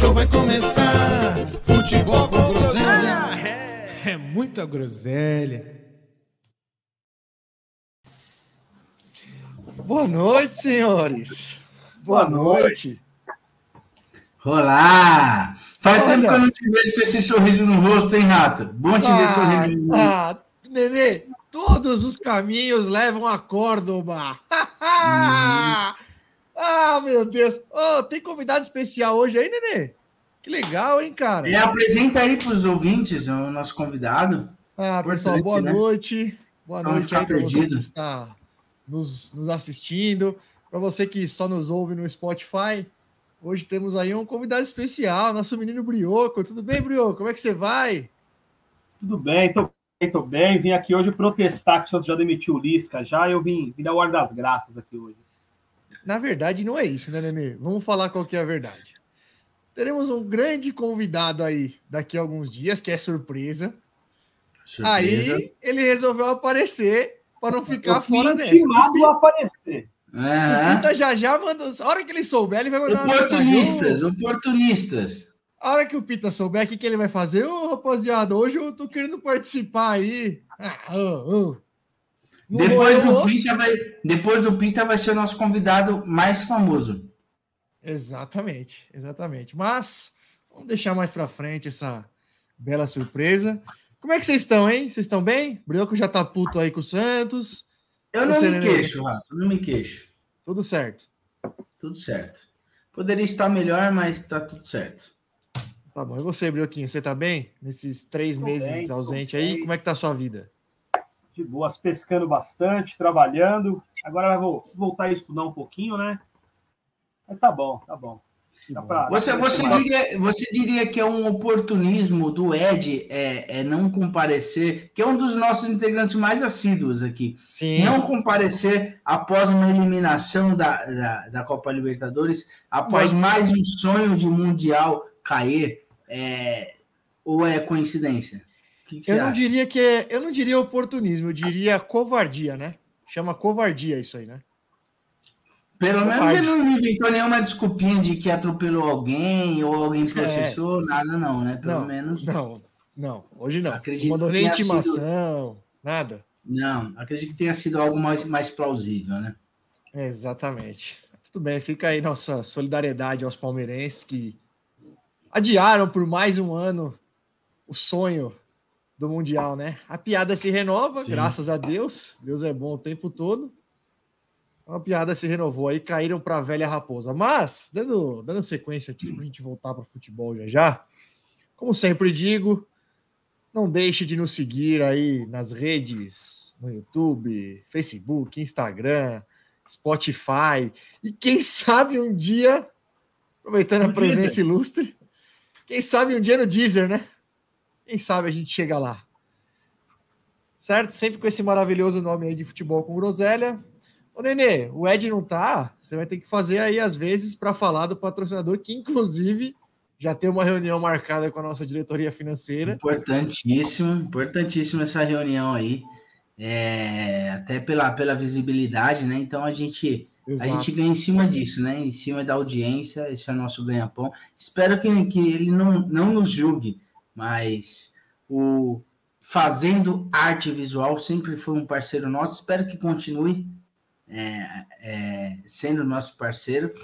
show vai começar. Futebol com groselha. É muita groselha. Boa noite, senhores. Boa, noite. Olá! Faz Olha. tempo que eu não te vejo com esse sorriso no rosto, hein, Rato? Bom te ver sorrindo no rosto. ah, Nenê, todos os caminhos levam a Córdoba. ah, meu Deus. Oh, tem convidado especial hoje aí, Nenê? Que legal, hein, cara? E apresenta aí para os ouvintes o nosso convidado. Ah, pessoal, boa né? noite. Boa não noite ficar aí para você perdido. que está nos, nos assistindo. Para você que só nos ouve no Spotify, hoje temos aí um convidado especial, nosso menino Brioco. Tudo bem, Brioco? Como é que você vai? Tudo bem, tô bem, tô bem. Vim aqui hoje protestar que o Santos já demitiu o Lisca já. Eu vim, vim dar o ar das graças aqui hoje. Na verdade, não é isso, né, Nenê? Vamos falar qual que é a verdade. Teremos um grande convidado aí daqui a alguns dias, que é surpresa. Surpresa. Aí ele resolveu aparecer para não ficar eu fora dessa. intimado a aparecer. O Aham. Pinta já já manda. A hora que ele souber, ele vai mandar uma mensagem. Oportunistas, oportunistas. A hora que o Pita souber o que, que ele vai fazer, ô rapaziada, hoje eu tô querendo participar aí. Ah, ô. Não Depois do. Pinta vai, depois do Pinta vai ser o nosso convidado mais famoso. Exatamente, exatamente. Mas vamos deixar mais pra frente essa bela surpresa. Como é que vocês estão, hein? Vocês estão bem? Brioco já tá puto aí com o Santos. Eu não me Nenê? queixo, Rato, não me queixo. Tudo certo. Tudo certo. Poderia estar melhor, mas tá tudo certo. Tá bom. E você, Brioquinho, você tá bem? Nesses três Tô meses bem, ausente aí, bem. como é que tá a sua vida? De boas, pescando bastante, trabalhando. Agora vou voltar a estudar um pouquinho, né? Mas tá bom, tá bom. Dá pra- Você, você, diria, você diria que é um oportunismo do Ed é, é não comparecer, que é um dos nossos integrantes mais assíduos aqui, Sim. não comparecer após uma eliminação da, da, da Copa Libertadores, após Mas- mais um sonho de Mundial cair, é, ou é coincidência? Que, que Eu não diria que é, eu não diria oportunismo, eu diria covardia, né? Chama covardia isso aí, né? Pelo menos ele não inventou nenhuma desculpinha de que atropelou alguém ou alguém processou, nada não, né? Pelo É. não, menos não, não, hoje não. Acredito não mandou nem tenha sido- intimação, nada. Não, acredito que tenha sido algo mais, mais plausível, né? Exatamente. Tudo bem, fica aí nossa solidariedade aos palmeirenses que adiaram por mais um ano o sonho do Mundial, né? A piada se renova, Sim. graças a Deus. Deus é bom o tempo todo. A piada se renovou aí, caíram para a velha raposa. Mas, dando, dando sequência aqui, para a gente voltar para o futebol já já, como sempre digo, não deixe de nos seguir aí nas redes, no YouTube, Facebook, Instagram, Spotify. E quem sabe um dia, aproveitando a presença ilustre, quem sabe um dia no Deezer, né? Quem sabe a gente chega lá. Certo? Sempre com esse maravilhoso nome aí de futebol com groselha. Ô, Nenê, o Ed não tá. Você vai ter que fazer aí, às vezes, para falar do patrocinador, que inclusive já tem uma reunião marcada com a nossa diretoria financeira. Importantíssimo, importantíssimo essa reunião aí. É, até pela, pela visibilidade, né? Então a gente, a Exato. gente ganha em cima disso, né? Em cima da audiência, esse é o nosso ganha-pão. Espero que, que ele não, não nos julgue, mas o Fazendo Arte Visual sempre foi um parceiro nosso. Espero que continue é, é, sendo nosso parceiro,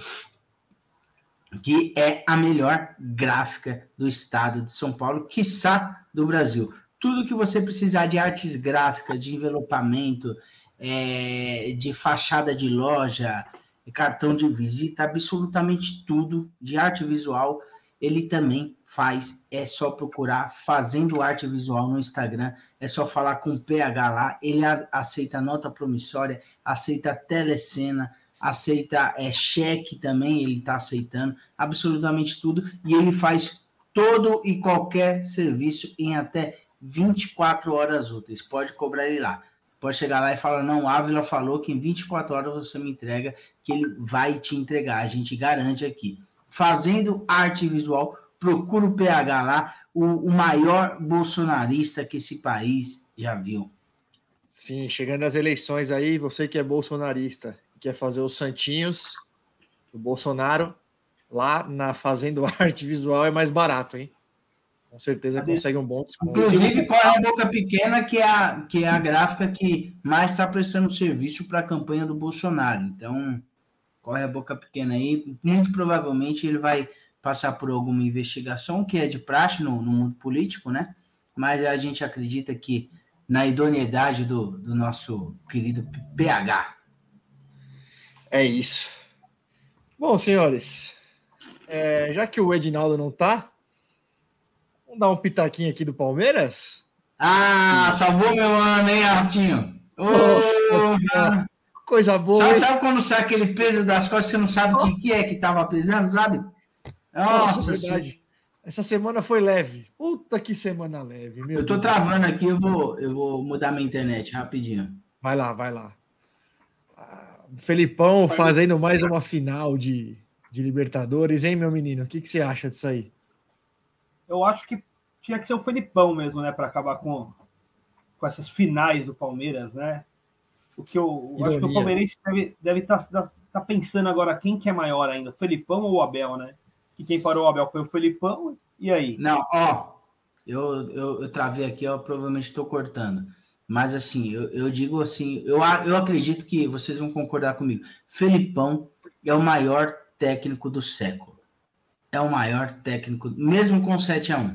que é a melhor gráfica do estado de São Paulo, quiçá do Brasil. Tudo que você precisar de artes gráficas, de envelopamento, é, de fachada de loja, cartão de visita, absolutamente tudo de arte visual, ele também faz. É só procurar Fazendo Arte Visual no Instagram, é só falar com o PH lá, ele aceita nota promissória, aceita telecena, aceita é, cheque também, ele está aceitando absolutamente tudo, e ele faz todo e qualquer serviço em até 24 horas úteis. Pode cobrar ele lá. Pode chegar lá e falar: Não, Ávila falou que em 24 horas você me entrega, que ele vai te entregar. A gente garante aqui. Fazendo arte visual, procura o PH lá, o, o maior bolsonarista que esse país já viu. Sim, chegando às eleições aí, você que é bolsonarista, quer fazer os santinhos, o Bolsonaro, lá na Fazendo Arte Visual é mais barato, hein? Com certeza consegue um bom desconto. Inclusive, qual é a boca pequena, que é a, que é a gráfica que mais está prestando serviço para a campanha do Bolsonaro. Então, corre a boca pequena aí. Muito provavelmente ele vai passar por alguma investigação, que é de praxe no, no mundo político, né? Mas a gente acredita que na idoneidade do, do nosso querido PH. É isso. Bom, senhores, é, já que o Edinaldo não tá, vamos dar um pitaquinho aqui do Palmeiras? Ah, salvou meu ano, hein, Artinho? Ô, Nossa. Coisa boa. Sabe, sabe quando sai aquele peso das costas, você não sabe o que, que é que tava pesando, sabe? Nossa, Nossa, verdade. Essa semana foi leve. Puta que semana leve, meu eu tô Deus. travando aqui, eu vou, eu vou mudar minha internet rapidinho. Vai lá, vai lá. Ah, Felipão fazendo mais uma final de, de Libertadores, hein, meu menino? O que, que você acha disso aí? Eu acho que tinha que ser o Felipão mesmo, né, para acabar com, com essas finais do Palmeiras, né? O que eu, eu acho que o palmeirense deve deve estar pensando agora quem que é maior ainda, o Felipão ou o Abel, né? Que quem parou o Abel foi o Felipão, e aí? Não, ó, eu, eu, eu travei aqui, eu provavelmente estou cortando. Mas assim, eu, eu digo assim, eu, a- eu acredito que vocês vão concordar comigo. Felipão é o maior técnico do século. É o maior técnico, mesmo com 7 a 1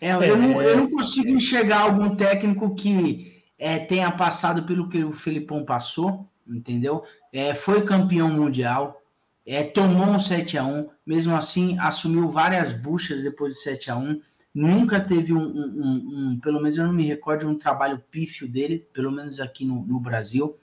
É, eu, não, eu não consigo enxergar algum técnico que é, tenha passado pelo que o Felipão passou, entendeu? É, foi campeão mundial, é, tomou um 7 a 1 mesmo assim assumiu várias buchas depois do 7 a 1 nunca teve um, um- um- pelo menos eu não me recordo um trabalho pífio dele, pelo menos aqui no, no Brasil.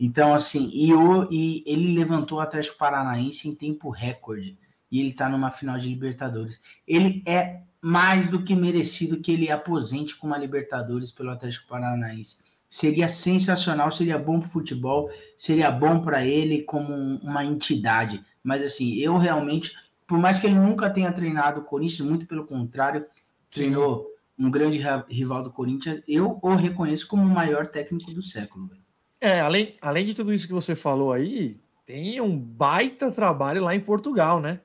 Então, assim, e, o, e ele levantou o Atlético Paranaense em tempo recorde. E ele tá numa final de Libertadores. Ele é mais do que merecido que ele aposente com uma Libertadores pelo Atlético Paranaense. Seria sensacional, seria bom para o futebol, seria bom para ele como um- uma entidade. Mas assim, eu realmente, por mais que ele nunca tenha treinado o Corinthians, muito pelo contrário, treinou um grande ra- rival do Corinthians, eu o reconheço como o maior técnico do século. velho. É, além, além de tudo isso que você falou aí, tem um baita trabalho lá em Portugal, né?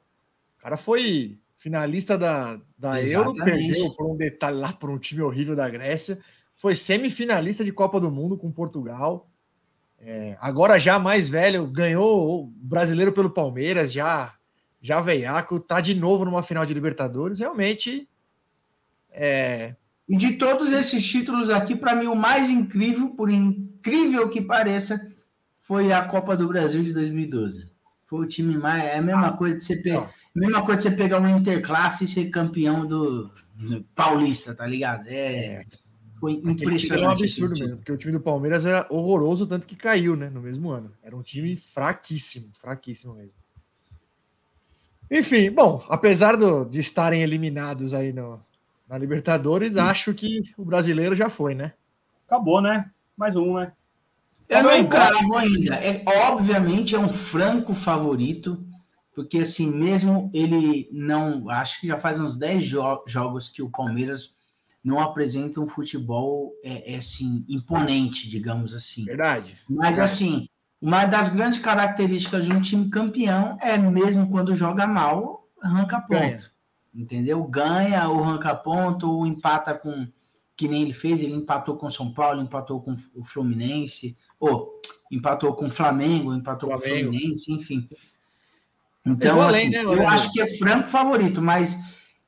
O cara foi finalista da, da Euro, perdeu por um detalhe lá por um time horrível da Grécia, foi semifinalista de Copa do Mundo com Portugal. É, agora já mais velho, ganhou o brasileiro pelo Palmeiras, já já veiaco, tá de novo numa final de Libertadores. Realmente é, E de todos esses títulos aqui, para mim, o mais incrível, por incrível que pareça, foi a Copa do Brasil de 2012. Foi o time mais. É a mesma coisa de você pegar. Não. Mesma coisa de você pegar um interclasse e ser campeão do, do Paulista, tá ligado? É. Foi impressionante. é um absurdo time. mesmo, porque o time do Palmeiras era horroroso, tanto que caiu, né, no mesmo ano. Era um time fraquíssimo, fraquíssimo mesmo. Enfim, bom, apesar do- de estarem eliminados aí no, na Libertadores, acho que o brasileiro já foi, né? Acabou, né? Mais um, né? Eu não cravo ainda. É, obviamente é um franco favorito, porque assim, mesmo ele não. Acho que já faz uns 10 jo- jogos que o Palmeiras não apresenta um futebol é, é, assim, imponente, digamos assim. Verdade. Mas assim, uma das grandes características de um time campeão é mesmo quando joga mal, arranca ponto. Ganha. Entendeu? Ganha ou arranca ponto, ou empata com. Que nem ele fez, ele empatou com o São Paulo, empatou com o Fluminense, ou empatou com o Flamengo, empatou com Flamengo. o Fluminense, enfim. Então, Levou além, assim, né, eu acho que é franco favorito, mas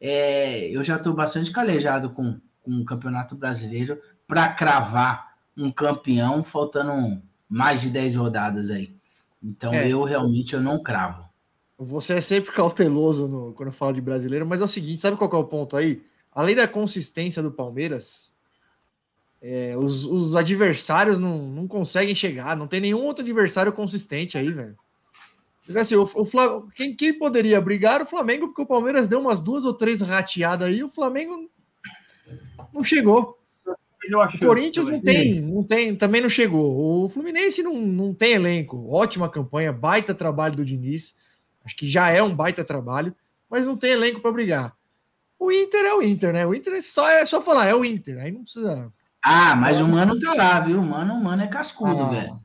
é, eu já estou bastante calejado com, com o Campeonato Brasileiro para cravar um campeão faltando mais de 10 rodadas aí. Então, É. eu realmente eu não cravo. Você é sempre cauteloso no- quando fala de brasileiro, mas é o seguinte: sabe qual é o ponto aí? Além da consistência do Palmeiras, é, os, os adversários não, não conseguem chegar, não tem nenhum outro adversário consistente aí, velho. Assim, o, o quem, quem poderia brigar era o Flamengo, porque o Palmeiras deu umas duas ou três rateadas aí, o Flamengo não chegou. O Corinthians também. não tem, não tem, também não chegou. O Fluminense não, não tem elenco. Ótima campanha, baita trabalho do Diniz. Acho que já é um baita trabalho, mas não tem elenco para brigar. O Inter é o Inter, né? O Inter é só, é só falar, é o Inter. Aí não precisa. Ah, mas o Mano tá lá, viu? O Mano, o Mano é cascudo, Ah, velho.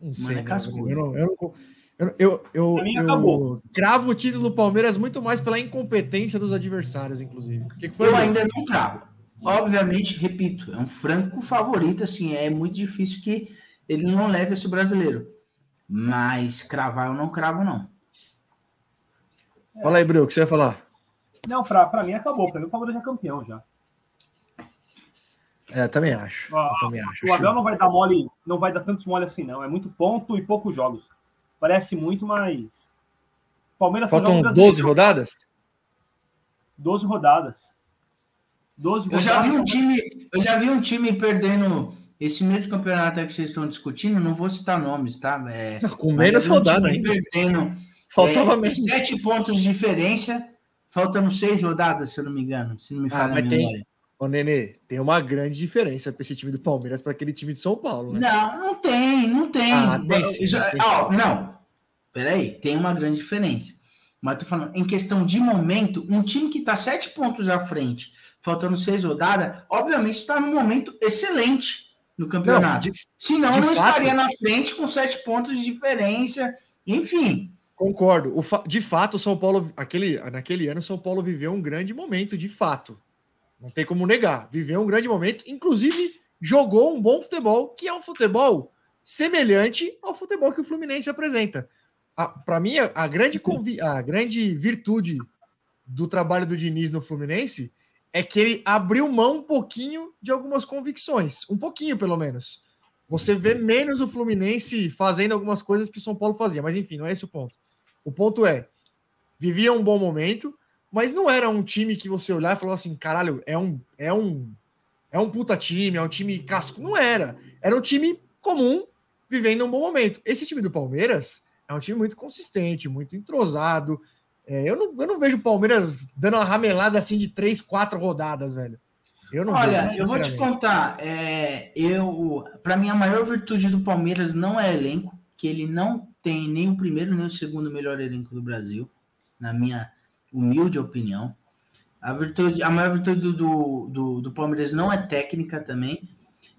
Não sei. é não. cascudo. eu, não, eu, não- eu, eu, eu, eu cravo o título do Palmeiras muito mais pela incompetência dos adversários, inclusive. O que, que foi? Eu ainda não cravo. Obviamente, repito, é um franco favorito, assim, é muito difícil que ele não leve esse brasileiro. Mas cravar eu não cravo, não. Fala aí, Bruno, o que você vai falar? Não, pra, pra mim acabou. Pra mim o Palmeiras é campeão já. É, também acho. Ah, eu também acho. O Abel não vai dar mole, não vai dar tantos mole assim, não. É muito ponto e poucos jogos. Parece muito, mas. Palmeiras Faltam joga o 12 brasileiro. rodadas? 12 rodadas. 12 Eu rodadas. já vi um time, eu já vi um time perdendo esse mesmo campeonato aí que vocês estão discutindo, não vou citar nomes, tá? É, Com mas menos eu um rodada ainda. Perdendo Faltava é, menos. sete pontos de diferença, faltando seis rodadas, se eu não me engano, se não me Ah, falha a mas tem- memória. Ô, Nenê, tem uma grande diferença para esse time do Palmeiras para aquele time de São Paulo, né? Não, não tem, não tem. Ah, tem sim, Já- tem ó, não, peraí, tem uma grande diferença. Mas tô falando, em questão de momento, um time que tá sete pontos à frente, faltando seis rodadas, obviamente está num momento excelente no campeonato. de- Senão de não fato. estaria na frente com sete pontos de diferença. Enfim, Concordo. O De fato, o São Paulo, aquele, naquele ano, o São Paulo viveu um grande momento, de fato. Não tem como negar. Viveu um grande momento, inclusive jogou um bom futebol, que é um futebol semelhante ao futebol que o Fluminense apresenta. Para mim, a, grande, a grande virtude do trabalho do Diniz no Fluminense é que ele abriu mão um pouquinho de algumas convicções. Um pouquinho, pelo menos. Você vê menos o Fluminense fazendo algumas coisas que o São Paulo fazia. Mas enfim, não é esse o ponto. O ponto é, vivia um bom momento, mas não era um time que você olhar e falar assim, caralho, é um, é um, é um puta time, é um time casco. Não era. Era um time comum, vivendo um bom momento. Esse time do Palmeiras é um time muito consistente, muito entrosado. É, eu, não, eu não vejo o Palmeiras dando uma ramelada assim de três, quatro rodadas, velho. Eu não olha, vejo, eu vou te contar, é, eu, para mim a maior virtude do Palmeiras não é elenco, que ele não tem nem o primeiro nem o segundo melhor elenco do Brasil, na minha humilde opinião. A, virtude, a maior virtude do, do, do, do Palmeiras não é técnica também.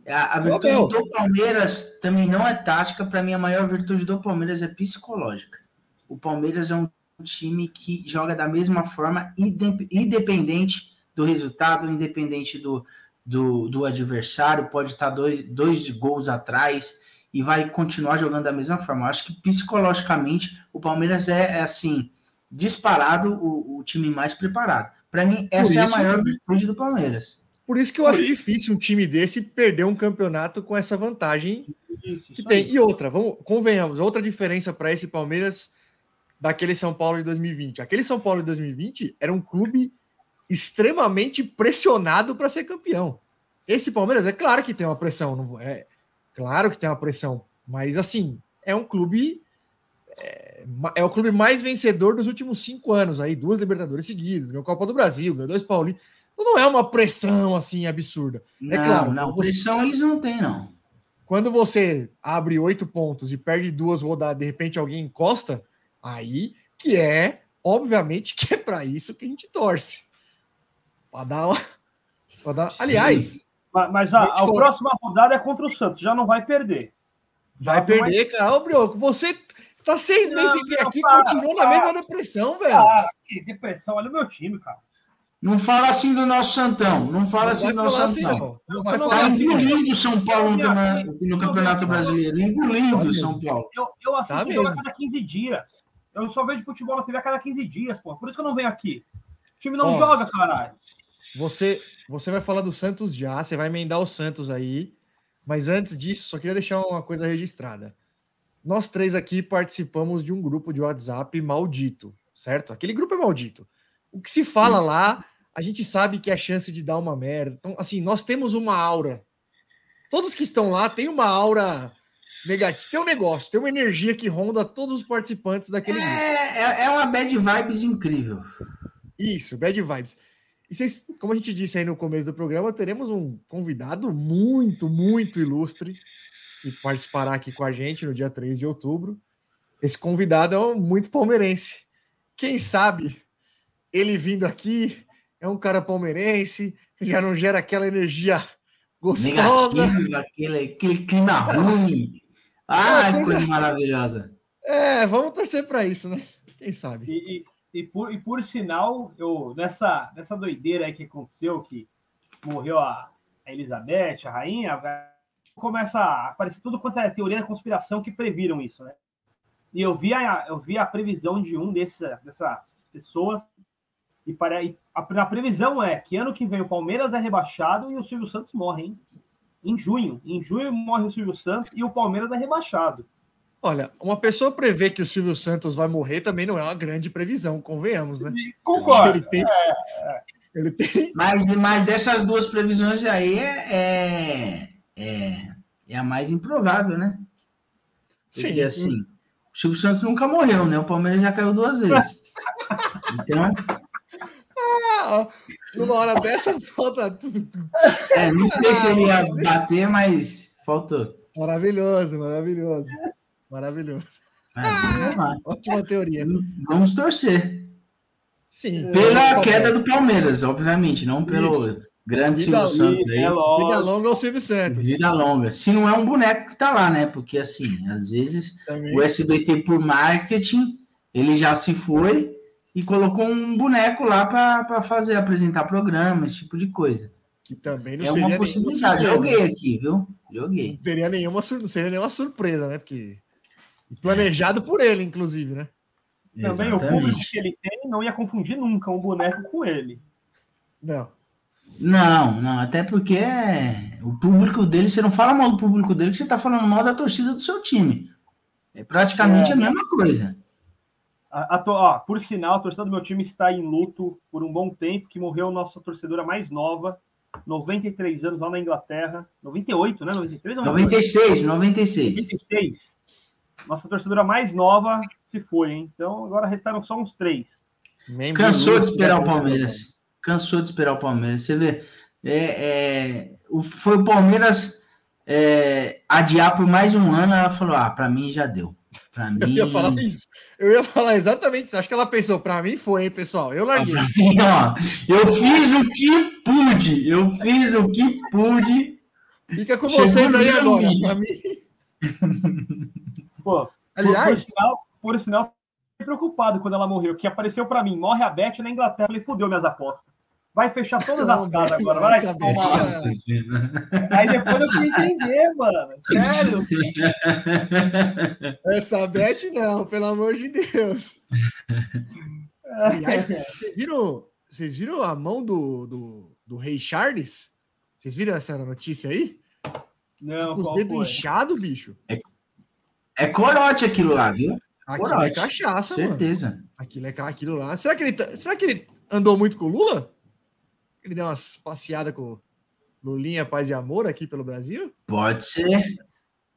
A, a virtude Abel. do Palmeiras também não é tática. Para mim, a maior virtude do Palmeiras é psicológica. O Palmeiras é um time que joga da mesma forma, inde- independente do resultado, independente do, do, do adversário, pode estar dois, dois gols atrás e vai continuar jogando da mesma forma. Eu acho que psicologicamente o Palmeiras é, é, assim, disparado o, o time mais preparado. Para mim, essa é a isso- maior virtude do Palmeiras. Por isso que eu acho difícil um time desse perder um campeonato com essa vantagem Isso, que isso tem. E outra, vamos, convenhamos, outra diferença para esse Palmeiras daquele São Paulo de 2020. Aquele São Paulo de 2020 era um clube extremamente pressionado para ser campeão. Esse Palmeiras, é claro que tem uma pressão, não é claro que tem uma pressão, mas assim, é um clube. É, é o clube mais vencedor dos últimos cinco anos aí, duas Libertadores seguidas, ganhou a Copa do Brasil, ganhou dois Paulistas. Então não é uma pressão assim absurda. É não, claro, não, você- pressão eles não têm, não. quando você abre oito pontos e perde duas rodadas, de repente alguém encosta, aí que é, obviamente, que é para isso que a gente torce. Para dar uma. pra dar... Aliás, Mas, mas a, a falar. próxima rodada é contra o Santos, já não vai perder. vai Já não perder, cara. Ô, Brioco, você tá seis Não, meses sem vir aqui e para, continua na mesma depressão, velho. Cara, que depressão, olha o meu time, cara. Não fala assim do nosso Santão. Não fala não assim do nosso assim, Santão. não. Não não falar Tá assim, engolindo o São Paulo no, Minha no Campeonato Brasileiro. Engolindo o São Paulo. Eu, eu assisto Tá jogo a cada 15 dias. Eu só vejo futebol na TV a cada 15 dias, pô. Por isso que eu não venho aqui. O time não Ó. joga, caralho. Você, você vai falar do Santos já, você vai emendar o Santos aí. Mas antes disso, só queria deixar uma coisa registrada. Nós três aqui participamos de um grupo de WhatsApp maldito, certo? Aquele grupo é maldito. O que se fala lá, a gente sabe que é chance de dar uma merda. Então, assim, nós temos uma aura. Todos que estão lá têm uma aura negativo. Tem um negócio, tem uma energia que ronda todos os participantes daquele grupo. É, é, é uma bad vibes incrível. Isso, bad vibes. E vocês, como a gente disse aí no começo do programa, teremos um convidado muito, muito ilustre que participará aqui com a gente no dia 3 de outubro. Esse convidado é um muito palmeirense. Quem sabe ele vindo aqui é um cara palmeirense, já não gera aquela energia gostosa. Negativo, aquele, aquele clima ruim. Ah, É, coisa- coisa maravilhosa. É, vamos torcer para isso, né? Quem sabe? E, e- e por, e por sinal, eu nessa, nessa doideira aí que aconteceu, que morreu a, a Elizabeth, a rainha, começa a aparecer tudo quanto é teoria da conspiração que previram isso, né? E eu vi a, eu vi a previsão de um dessa, dessas pessoas, e, para, e a, a previsão é que ano que vem o Palmeiras é rebaixado e o Silvio Santos morre, hein? Em junho. Em junho morre o Silvio Santos e o Palmeiras é rebaixado. Olha, uma pessoa prever que o Silvio Santos vai morrer também não é uma grande previsão, convenhamos, né? Concordo. Ele tem, ele tem Mas, mas dessas duas previsões aí é, é, é, a mais improvável, né? Porque Sim. assim, o Silvio Santos nunca morreu, né? O Palmeiras já caiu duas vezes. Então, Ah, numa hora dessa falta tudo. é, não sei se ele ia bater, mas faltou. Maravilhoso, maravilhoso. Maravilhoso. Lá. Ótima teoria. Vamos torcer. Sim. Pela queda do Palmeiras, obviamente, não pelo Isso. Grande Vida- Silvio Santos aí. é Vida longa ao Silvio Santos. Vida longa. Se não é um boneco que tá lá, né? Porque assim, às vezes Também. o SBT por marketing, ele já se foi e colocou um boneco lá para fazer apresentar programa, esse tipo de coisa. Que também não é seria uma possibilidade. surpresa. Joguei aqui, viu? Joguei. Não teria nenhuma, não seria nenhuma surpresa, né? Porque planejado por ele, inclusive, né? Também o Exatamente. público que ele tem não ia confundir nunca um boneco com ele. Não. Não, não, até porque o público dele, você não fala mal do público dele, que você tá falando mal da torcida do seu time. É praticamente É. a mesma coisa. A, a to- ó, por sinal, a torcida do meu time está em luto por um bom tempo, que morreu nossa torcedora mais nova, 93 anos lá na Inglaterra. 98, né? 93 ou 96, 96. 96. Nossa torcedora mais nova se foi, hein? Então agora restaram só uns três. Membro Cansou de esperar o do Palmeiras. Cansou de esperar o Palmeiras. Você vê, é, é, foi o Palmeiras é, adiar por mais um ano. Ela falou: Ah, para mim já deu. Para Eu mim. ia falar isso. Eu ia falar exatamente isso. Acho que ela pensou, pra mim foi, hein, pessoal. Eu larguei. Pra mim, ó, eu fiz o que pude. Eu fiz o que pude. Fica com Chegou vocês aí agora. Pra mim. Pô, por, por Aliás, sinal, por sinal, fiquei preocupado quando ela morreu, que apareceu pra mim, morre a Beth na Inglaterra. Falei, fudeu minhas apostas. Vai fechar todas Não, as casas agora. Vai, essa toma Beth, lá. Nossa. Aí depois eu fui entender, mano. Sério. essa Beth não, pelo amor de Deus. Aliás, vocês viram, vocês viram a mão do, do, do Rei Charles? Vocês viram essa notícia aí? Não, Com os dedos inchados, bicho. É corote aquilo lá, viu? Aquilo Coragem. é cachaça, mano. Certeza. Aquilo é aquilo lá. Será que ele, tá- será que ele andou muito com o Lula? Ele deu umas passeadas com Lulinha, Paz e Amor aqui pelo Brasil? Pode ser.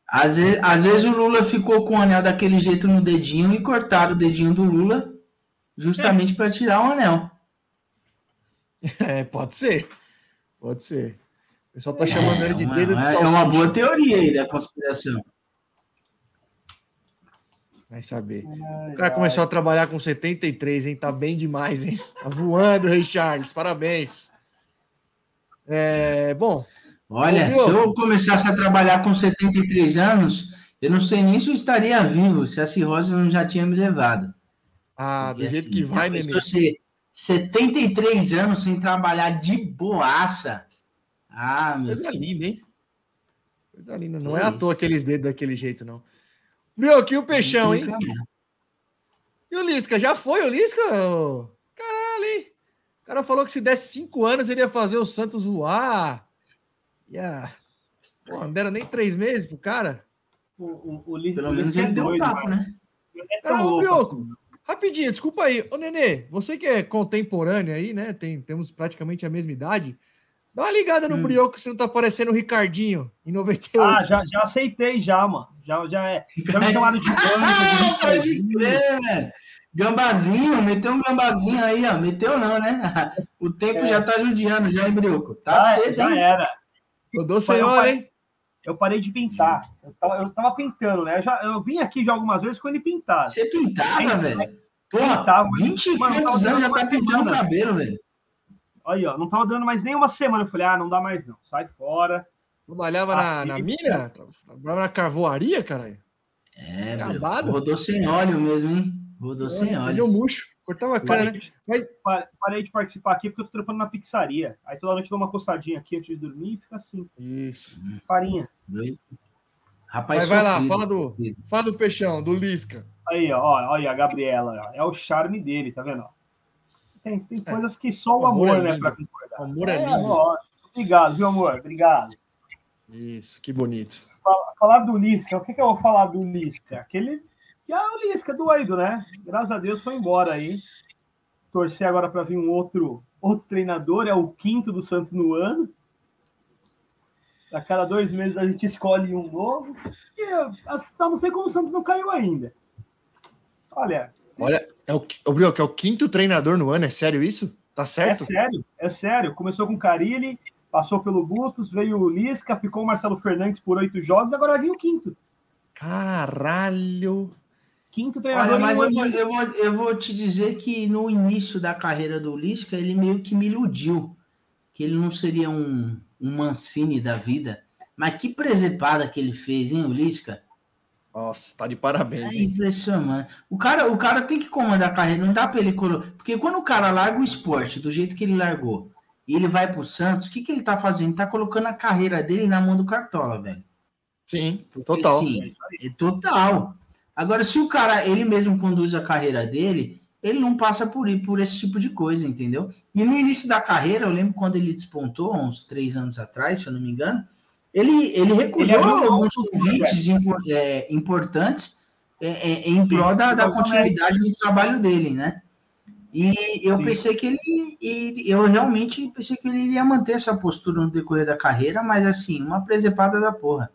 Às vezes, às vezes o Lula ficou com o anel daquele jeito no dedinho e cortaram o dedinho do Lula justamente para tirar o anel. É, pode ser. Pode ser. O pessoal tá chamando ele de uma, dedo de é salsicha. uma boa teoria aí da conspiração. Vai saber. O cara começou a trabalhar com 73, hein? Tá bem demais, hein? Tá voando, Rei Charles. Parabéns. É, bom, Olha, se eu começasse a trabalhar com 73 anos, eu não sei nem se eu estaria vivo, se a cirrose não já tinha me levado. ah, do Porque, jeito assim, que vai, pensou ser 73 anos sem trabalhar de boaça. Ah, meu Coisa linda, hein? Coisa linda. Não Que é à toa aqueles dedos daquele jeito, não. E o peixão, hein? E o Lisca? Já foi o Lisca? ô? O cara falou que se desse cinco anos ele ia fazer o Santos voar. Ia... Pô, não deram nem três meses pro cara. O, o, o Liz- Pelo o menos Liz é ele deu um papo, né? Não é Ah, ô, assim. rapidinho, desculpa aí. Ô, Nenê, você que é contemporâneo aí, né? Tem, temos praticamente a mesma idade. Dá uma ligada no Hum. Brioco se não tá aparecendo o Ricardinho em 98. Ah, já, já aceitei já, mano. Já, já é. Já me chamaram de Ah, pode crer, velho. Gambazinho, meteu um gambazinho aí, ó. Meteu não, né? O tempo É. já tá judiando, já, hein, Brioco? Tá já, cedo, já hein? era. Rodou senhor, hein? Eu parei de pintar. Eu tava, eu tava pintando, né? Eu, já, eu vim aqui já algumas vezes com ele pintado. Você pintava, velho? Porra, Pintava, mas- 20 Mano, anos já dando tá pintando o cabelo, velho? Aí, ó, não tava durando mais nem uma semana. Eu falei, ah, não dá mais não. Sai fora. Trabalhava na, Assim, na mina? Trabalhava na carvoaria, caralho? É, Acabado. Rodou sem óleo mesmo, hein? Rodou sem Olha óleo. o murcho. Cortava a cara, Parei, né? de, Mas- pa- parei de participar aqui porque eu tô trampando na pizzaria. Aí toda noite eu dou uma coçadinha aqui antes de dormir e fica assim, Isso. farinha. Rapaz, Mas vai lá, sofrido. fala do, fala do peixão, do Lisca. Aí, ó, ó, olha a Gabriela. ó. É o charme dele, tá vendo? ó? Tem, tem É. coisas que só o O amor amor, é né, pra concordar. O amor é lindo. lógico. Obrigado, viu, amor? Obrigado. Isso, que bonito. Falar do Lisca, o que, que eu vou falar do Lisca? Aquele é o Lisca doido, né? Graças a Deus foi embora aí. Torcer agora para vir um outro, outro treinador, é o quinto do Santos no ano. A cada dois meses a gente escolhe um novo. E eu só não sei como o Santos não caiu ainda. Olha, Olha, é o, o Brioco, é o quinto treinador no ano, é sério isso? Tá é certo? sério, é sério. Começou com o Carilli, passou pelo Bustos, veio o Lisca, ficou o Marcelo Fernandes por oito jogos, agora vir o quinto. Caralho. Quinto treinador Olha, mas em um eu vou, ano. eu, vou, eu vou te dizer que no início da carreira do Lisca, ele meio que me iludiu. Que ele não seria um, um Mancini da vida. Mas que presepada que ele fez, hein, o Lisca? Nossa, tá de É parabéns, hein? impressionante. O cara, o cara tem que comandar a carreira, não dá pra ele colocar. Porque quando o cara larga o esporte do jeito que ele largou e ele vai pro Santos, o que, que ele tá fazendo? Ele tá colocando a carreira dele na mão do Cartola, velho. Sim, total. Sim, é total. Agora, se o cara, ele mesmo conduz a carreira dele, ele não passa por, por esse tipo de coisa, entendeu? E no início da carreira, eu lembro quando ele despontou, uns três anos atrás, se eu não me engano, ele, ele recusou Ele alguns convites é, importantes é, é, em prol da, da continuidade do trabalho dele, né? E eu Sim. pensei que ele, ele- eu realmente pensei que ele iria manter essa postura no decorrer da carreira, mas assim, uma presepada da porra.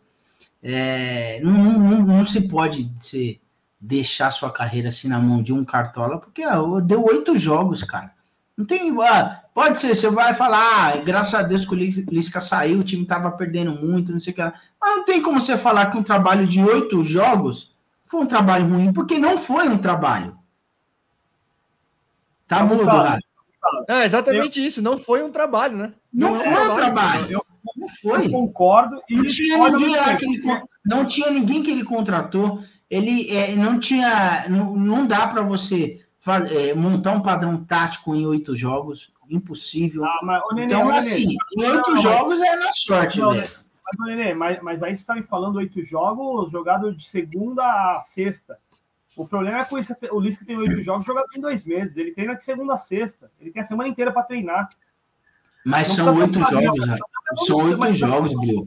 É, não, não, não se pode ser, deixar sua carreira assim na mão de um cartola, porque ó, deu oito jogos, cara. Não tem. ah, pode ser, você vai falar, ah, graças a Deus que o Li- Lisca saiu, o time tava perdendo muito, não sei o que lá. Mas não tem como você falar que um trabalho de oito jogos foi um trabalho ruim, porque não foi um trabalho. Tá mudo. É exatamente isso, não foi um trabalho, né? Não é foi um trabalho. Eu, Não eu foi. concordo. E Não tinha ninguém lá que ele, não tinha ninguém que ele contratou. Ele é, não tinha, não, não dá para você é, montar um padrão tático em oito jogos, impossível. Ah, mas, Nenê, então Nenê, assim, em oito jogos é na sorte, Não, velho. Mas, Nenê, mas, mas aí você está me falando oito jogos jogados de segunda a sexta. O problema é que o Lisca tem oito jogos jogados em dois meses. Ele treina de segunda a sexta. Ele tem a semana inteira para treinar. Mas não são oito jogos, né? São oito jogos, Bril.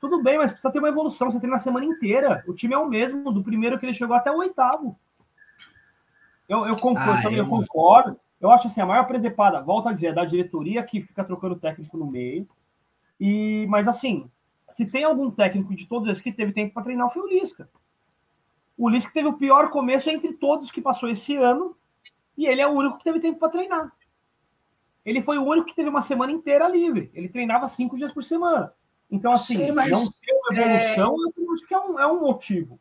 Tudo bem, mas precisa ter uma evolução. Você treina a semana inteira. O time é o mesmo do primeiro que ele chegou até o oitavo. Eu, eu concordo, Ah, eu eu concordo. Eu acho assim, a maior presepada, volta a dizer, é da diretoria que fica trocando técnico no meio. E, mas assim, se tem algum técnico de todos esses que teve tempo para treinar, foi o Lisca. O Lisca teve o pior começo entre todos que passou esse ano, e ele é o único que teve tempo para treinar. Ele foi o único que teve uma semana inteira livre. Ele treinava cinco dias por semana. Então, assim, Sim, mas, não ter uma evolução, eu acho que é um, é um motivo.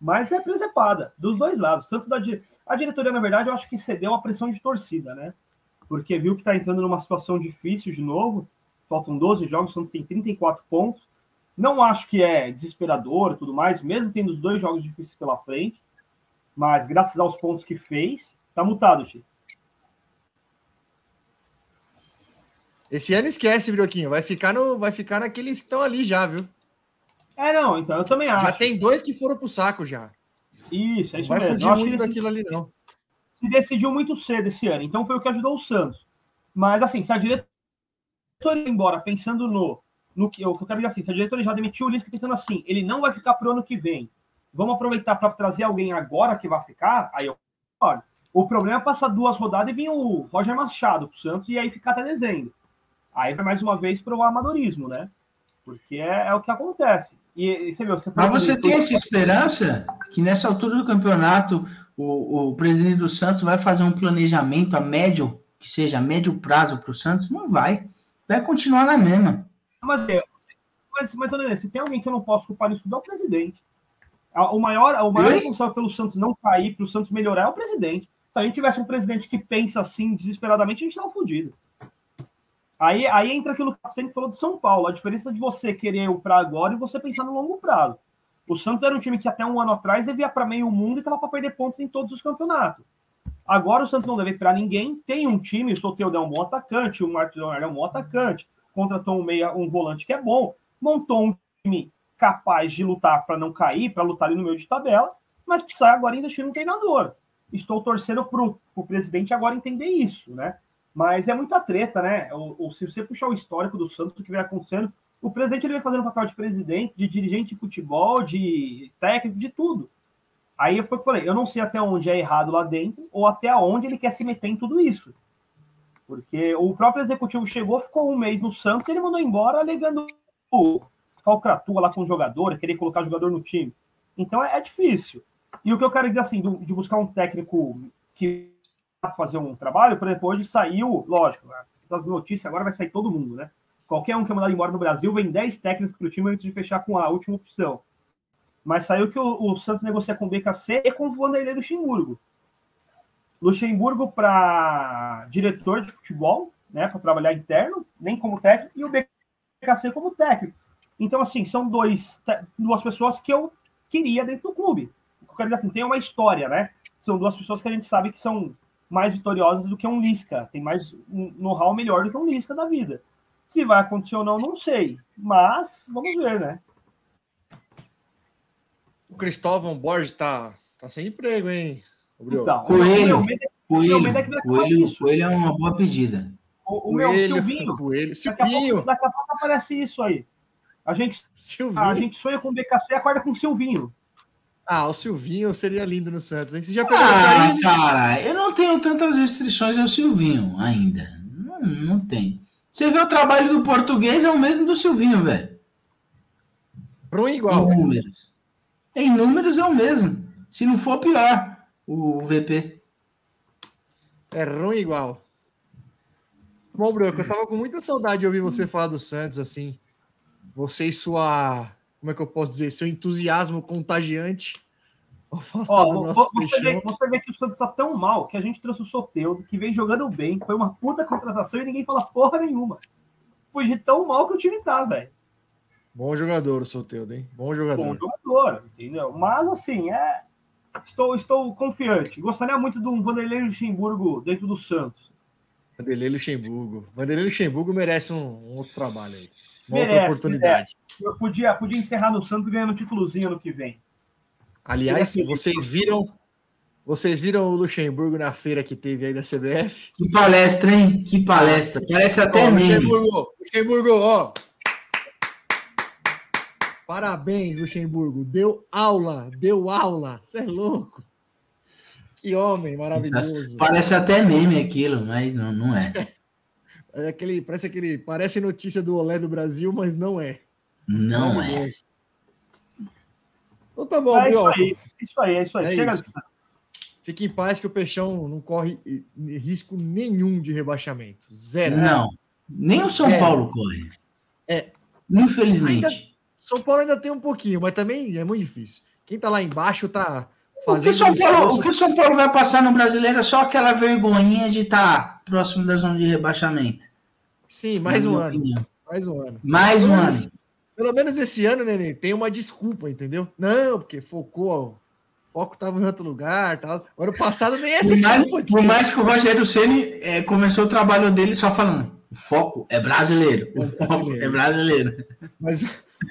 Mas é presepada, dos dois lados. Tanto da di- a diretoria, na verdade, eu acho que cedeu a pressão de torcida, né? Porque viu que está entrando numa situação difícil de novo. Faltam 12 jogos, o Santos tem 34 pontos. Não acho que é desesperador e tudo mais, mesmo tendo os dois jogos difíceis pela frente. Mas graças aos pontos que fez, tá mutado, Tio. Esse ano esquece, Brioquinho. Vai ficar, no, vai ficar naqueles que estão ali já, viu? É, não, então eu também acho. Já tem dois que foram pro saco já. Isso, é Não isso vai mesmo. fugir Eu muito daquilo ali, não. se decidiu muito cedo esse ano, então foi o que ajudou o Santos. Mas assim, se a diretoria ir embora pensando no, no que o que eu quero dizer assim, se a diretoria já demitiu o Lisca pensando assim, ele não vai ficar pro ano que vem. Vamos aproveitar para trazer alguém agora que vai ficar, aí eu concordo. O problema é passar duas rodadas e vir o Roger Machado pro Santos e aí ficar até dezembro. Aí vai mais uma vez para o amadorismo, né? Porque é, é, o que acontece. E, e você viu, você Mas você tem essa esperança que nessa altura do campeonato o, o presidente do Santos vai fazer um planejamento a médio, que seja a médio prazo para o Santos? Não vai. Vai continuar na mesma. Mas, é, mas, mas olha, se tem alguém que eu não posso culpar nisso, é o presidente. O maior, o maior responsável pelo Santos não cair, para o Santos melhorar, é o presidente. Se a gente tivesse um presidente que pensa assim desesperadamente, a gente estava fodido. Aí, aí entra aquilo que você falou de São Paulo, a diferença de você querer o para agora e você pensar no longo prazo. O Santos era um time que até um ano atrás devia para meio mundo e estava para perder pontos em todos os campeonatos. Agora o Santos não deve para ninguém. Tem um time, o Soteldo é um bom atacante, o Leonardo é um bom atacante, contratou um meia, um volante que é bom, montou um time capaz de lutar para não cair, para lutar ali no meio de tabela, mas precisa agora investir no treinador. Estou torcendo para o presidente agora entender isso, né? Mas é muita treta, né? O, o, se você puxar o histórico do Santos, o que vem acontecendo, o presidente ele vem fazendo papel de presidente, de dirigente de futebol, de técnico, de tudo. Aí foi o que eu falei, eu não sei até onde é errado lá dentro, ou até onde ele quer se meter em tudo isso. Porque o próprio executivo chegou, ficou um mês no Santos e ele mandou embora alegando falcratua lá com o jogador, querer colocar o jogador no time. Então é, é difícil. E o que eu quero dizer assim, do, de buscar um técnico que fazer um trabalho, por exemplo, hoje saiu, lógico, né, das notícias agora vai sair todo mundo, né? Qualquer um que é mandado embora no Brasil vem 10 técnicos para o time antes de fechar com a última opção. Mas saiu que o, o Santos negocia com o BKC e com o Vanderlei Luxemburgo. Luxemburgo para diretor de futebol, né, para trabalhar interno, nem como técnico, e o BKC como técnico. Então, assim, são dois, duas pessoas que eu queria dentro do clube. Eu quero dizer assim, tem uma história, né? São duas pessoas que a gente sabe que são mais vitoriosas do que um Lisca, tem mais um know-how melhor do que um Lisca da vida. Se vai acontecer ou não, não sei. Mas vamos ver, né? O Cristóvão Borges tá, tá sem emprego, hein? Então, Coelho, Coelho, Coelho, Coelho é uma boa pedida. O, o meu Silvinho, Coelho, Silvinho. Daqui a pouco aparece isso aí. A gente, Silvinho. a gente sonha com o BKC e acorda com o Silvinho. Ah, o Silvinho seria lindo no Santos, hein? Você já pegou ah, cara, eu não tenho tantas restrições ao Silvinho ainda. Não, não tem. Você vê o trabalho do português, é o mesmo do Silvinho, velho. Ruim igual. Em números. Em números é o mesmo. Se não for pior, o VP. É ruim igual. Bom, Bruno, eu tava com muita saudade de ouvir você falar do Santos, assim. Você e sua como é que eu posso dizer, seu entusiasmo contagiante. Ó, você, vê, você vê que o Santos está tão mal que a gente trouxe o Soteudo, que vem jogando bem, foi uma puta contratação e ninguém fala porra nenhuma. Foi de tão mal que o time tá, velho. Bom jogador o Soteudo, hein? Bom jogador. Bom jogador, entendeu? Mas assim, é. Estou, estou confiante. Gostaria muito de um Vanderlei Luxemburgo dentro do Santos. Vanderlei Luxemburgo. Vanderlei Luxemburgo merece um, um outro trabalho aí. Uma merece, outra oportunidade. Merece. Eu podia, podia encerrar no Santos ganhando um títulozinho no que vem. Aliás, vocês viram vocês viram o Luxemburgo na feira que teve aí da CBF? Que palestra, hein? Que palestra. Parece até oh, Luxemburgo, Luxemburgo, ó. Parabéns, Luxemburgo. Deu aula, deu aula. Você é louco. Que homem maravilhoso. Parece até meme aquilo, mas não, não é. É aquele, parece aquele, parece notícia do Olé do Brasil, mas não é. Não é. Então tá bom, é isso aí, isso aí, é isso aí. É Chega isso. Fique em paz que o Peixão não corre risco nenhum de rebaixamento. Zero. Não. Nem o São Zero. Paulo corre. É. Infelizmente. Ainda, São Paulo ainda tem um pouquinho, mas também é muito difícil. Quem tá lá embaixo tá fazendo. O que, São Paulo, o que o São Paulo vai passar no brasileiro é só aquela vergonhinha de estar tá próximo da zona de rebaixamento. Sim, mais um ano. Opinião. Mais um ano. Mais um ano. Pelo menos esse ano, Nenê, tem uma desculpa, entendeu? Não, porque focou, o foco estava em outro lugar tal. O ano passado nem essa por mais, desculpa. Por mais que o Rogério Ceni é, começou o trabalho dele só falando, o foco é brasileiro. O é foco brasileiro. é brasileiro. Mas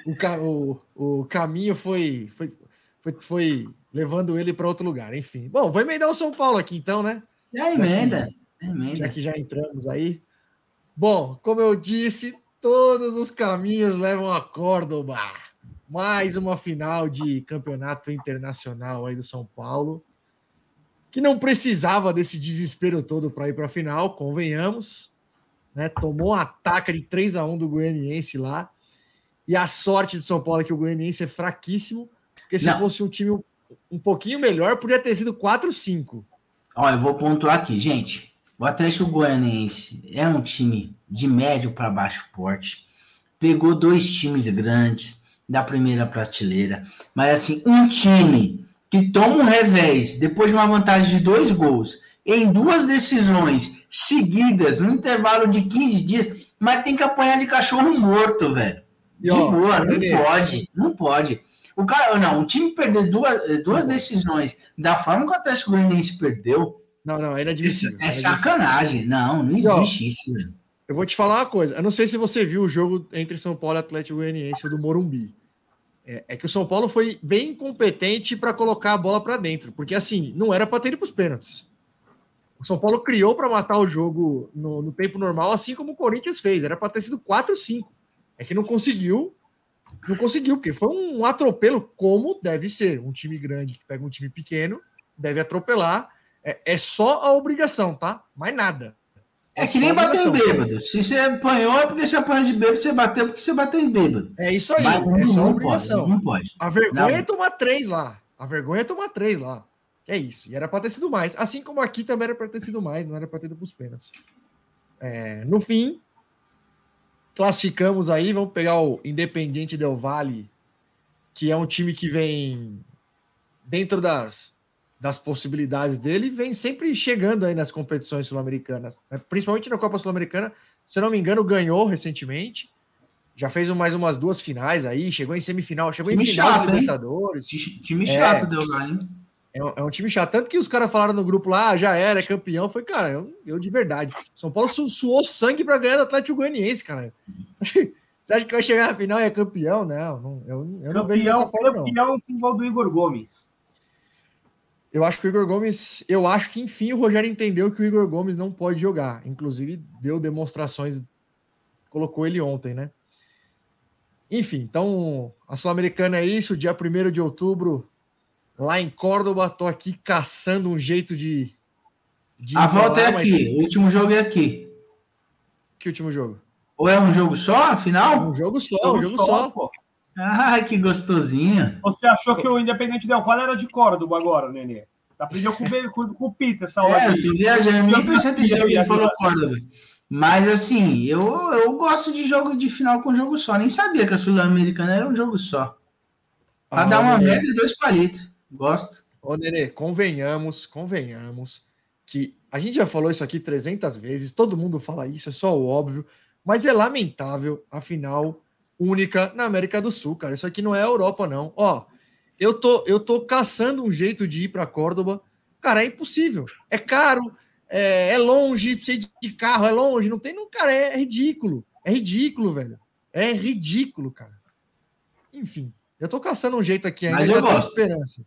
o, o, o caminho foi, foi, foi, foi levando ele para outro lugar. Enfim. Bom, vou emendar o São Paulo aqui então, né? Já emenda. Emenda. já que já entramos aí. Bom, como eu disse, Todos os caminhos levam a Córdoba. Mais uma final de campeonato internacional aí do São Paulo, que não precisava desse desespero todo para ir para a final, convenhamos. né? Tomou um ataque de 3 a 1 do Goianiense lá. E a sorte do São Paulo é que o Goianiense é fraquíssimo, porque se Não. fosse um time um pouquinho melhor, podia ter sido 4-5. Ó, eu vou pontuar aqui, gente. O Atlético Goianiense é um time de médio para baixo porte. Pegou dois times grandes da primeira prateleira. Mas, assim, um time que toma um revés depois de uma vantagem de dois gols em duas decisões seguidas no intervalo de 15 dias, mas tem que apanhar de cachorro morto, velho. De boa, não pode, não pode. O cara, não, o time perder duas, duas decisões da forma que o Atlético Goianiense perdeu, Não, não, é isso inadmissível. é inadmissível. sacanagem. Não, não existe isso, velho. Eu vou te falar uma coisa. Eu não sei se você viu o jogo entre São Paulo e Atlético Goianiense, do Morumbi. É, é que o São Paulo foi bem incompetente para colocar a bola para dentro, porque assim, não era para ter ido para os pênaltis. O São Paulo criou para matar o jogo no, no tempo normal, assim como o Corinthians fez. Era para ter sido 4-5. É que não conseguiu. Não conseguiu, porque foi um atropelo, como deve ser. Um time grande que pega um time pequeno, deve atropelar. É, é só a obrigação, tá? Mais nada. É que só nem a bater em bêbado. Se você apanhou, é porque você apanhou de bêbado, você bateu porque você bateu em bêbado. É isso aí, Mas é só não obrigação. pode, não pode. A vergonha Não. é tomar três lá. A vergonha é tomar três lá. É isso. E era para ter sido mais. Assim como aqui também era para ter sido mais, não era para ter ido para os pênaltis. É, no fim, classificamos aí. Vamos pegar o Independiente Del Valle, que é um time que vem dentro das, das possibilidades dele, vem sempre chegando aí nas competições sul-americanas, né? principalmente na Copa Sul-Americana. Se eu não me engano, ganhou recentemente. Já fez mais umas duas finais aí, chegou em semifinal, chegou em Time final chato, de? Libertadores. Time É. chato deu lá, hein? É um, é um time chato. Tanto que os caras falaram no grupo lá, ah, já era, é campeão. Foi, cara, eu, eu de verdade. São Paulo su- suou sangue para ganhar do Atlético Goianiense, cara. Você acha que vai chegar na final e é campeão? Não, não eu, eu não vejo dessa Campeão, forma, campeão com o gol do Igor Gomes. Eu acho que o Igor Gomes, eu acho que enfim o Rogério entendeu que o Igor Gomes não pode jogar. Inclusive, deu demonstrações, colocou ele ontem, né? Enfim, então a Sul-Americana é isso. Dia 1 de outubro, lá em Córdoba, tô aqui caçando um jeito de. de A volta é lá, mas- aqui. O último jogo é aqui. Que último jogo? Ou é um jogo só, afinal? Um jogo só, um jogo só. pô. Ai, que gostosinho. Você achou que o Independente Del Valle era de Córdoba agora, Nenê? Aprendeu com, com, com o Pita essa hora É, eu tô viajando, nem prestei atenção que ele falou Córdoba. Mas assim, eu, eu gosto de jogo de final com jogo só. Nem sabia que a Sul-Americana era um jogo só. Pra Ah, dar uma Nenê. média e dois palitos. Gosto. Ô, Nenê, convenhamos, convenhamos que a gente já falou isso aqui 300 vezes, todo mundo fala isso, é só o óbvio, mas é lamentável a final única na América do Sul, cara. Isso aqui não é a Europa, não. Ó, eu tô, eu tô caçando um jeito de ir para Córdoba. Cara, é impossível. É caro, é, é longe, precisa de carro, é longe, não tem, não, cara, é, é ridículo. É ridículo, velho. É ridículo, cara. Enfim, eu tô caçando um jeito aqui ainda, Mas eu gosto. esperança.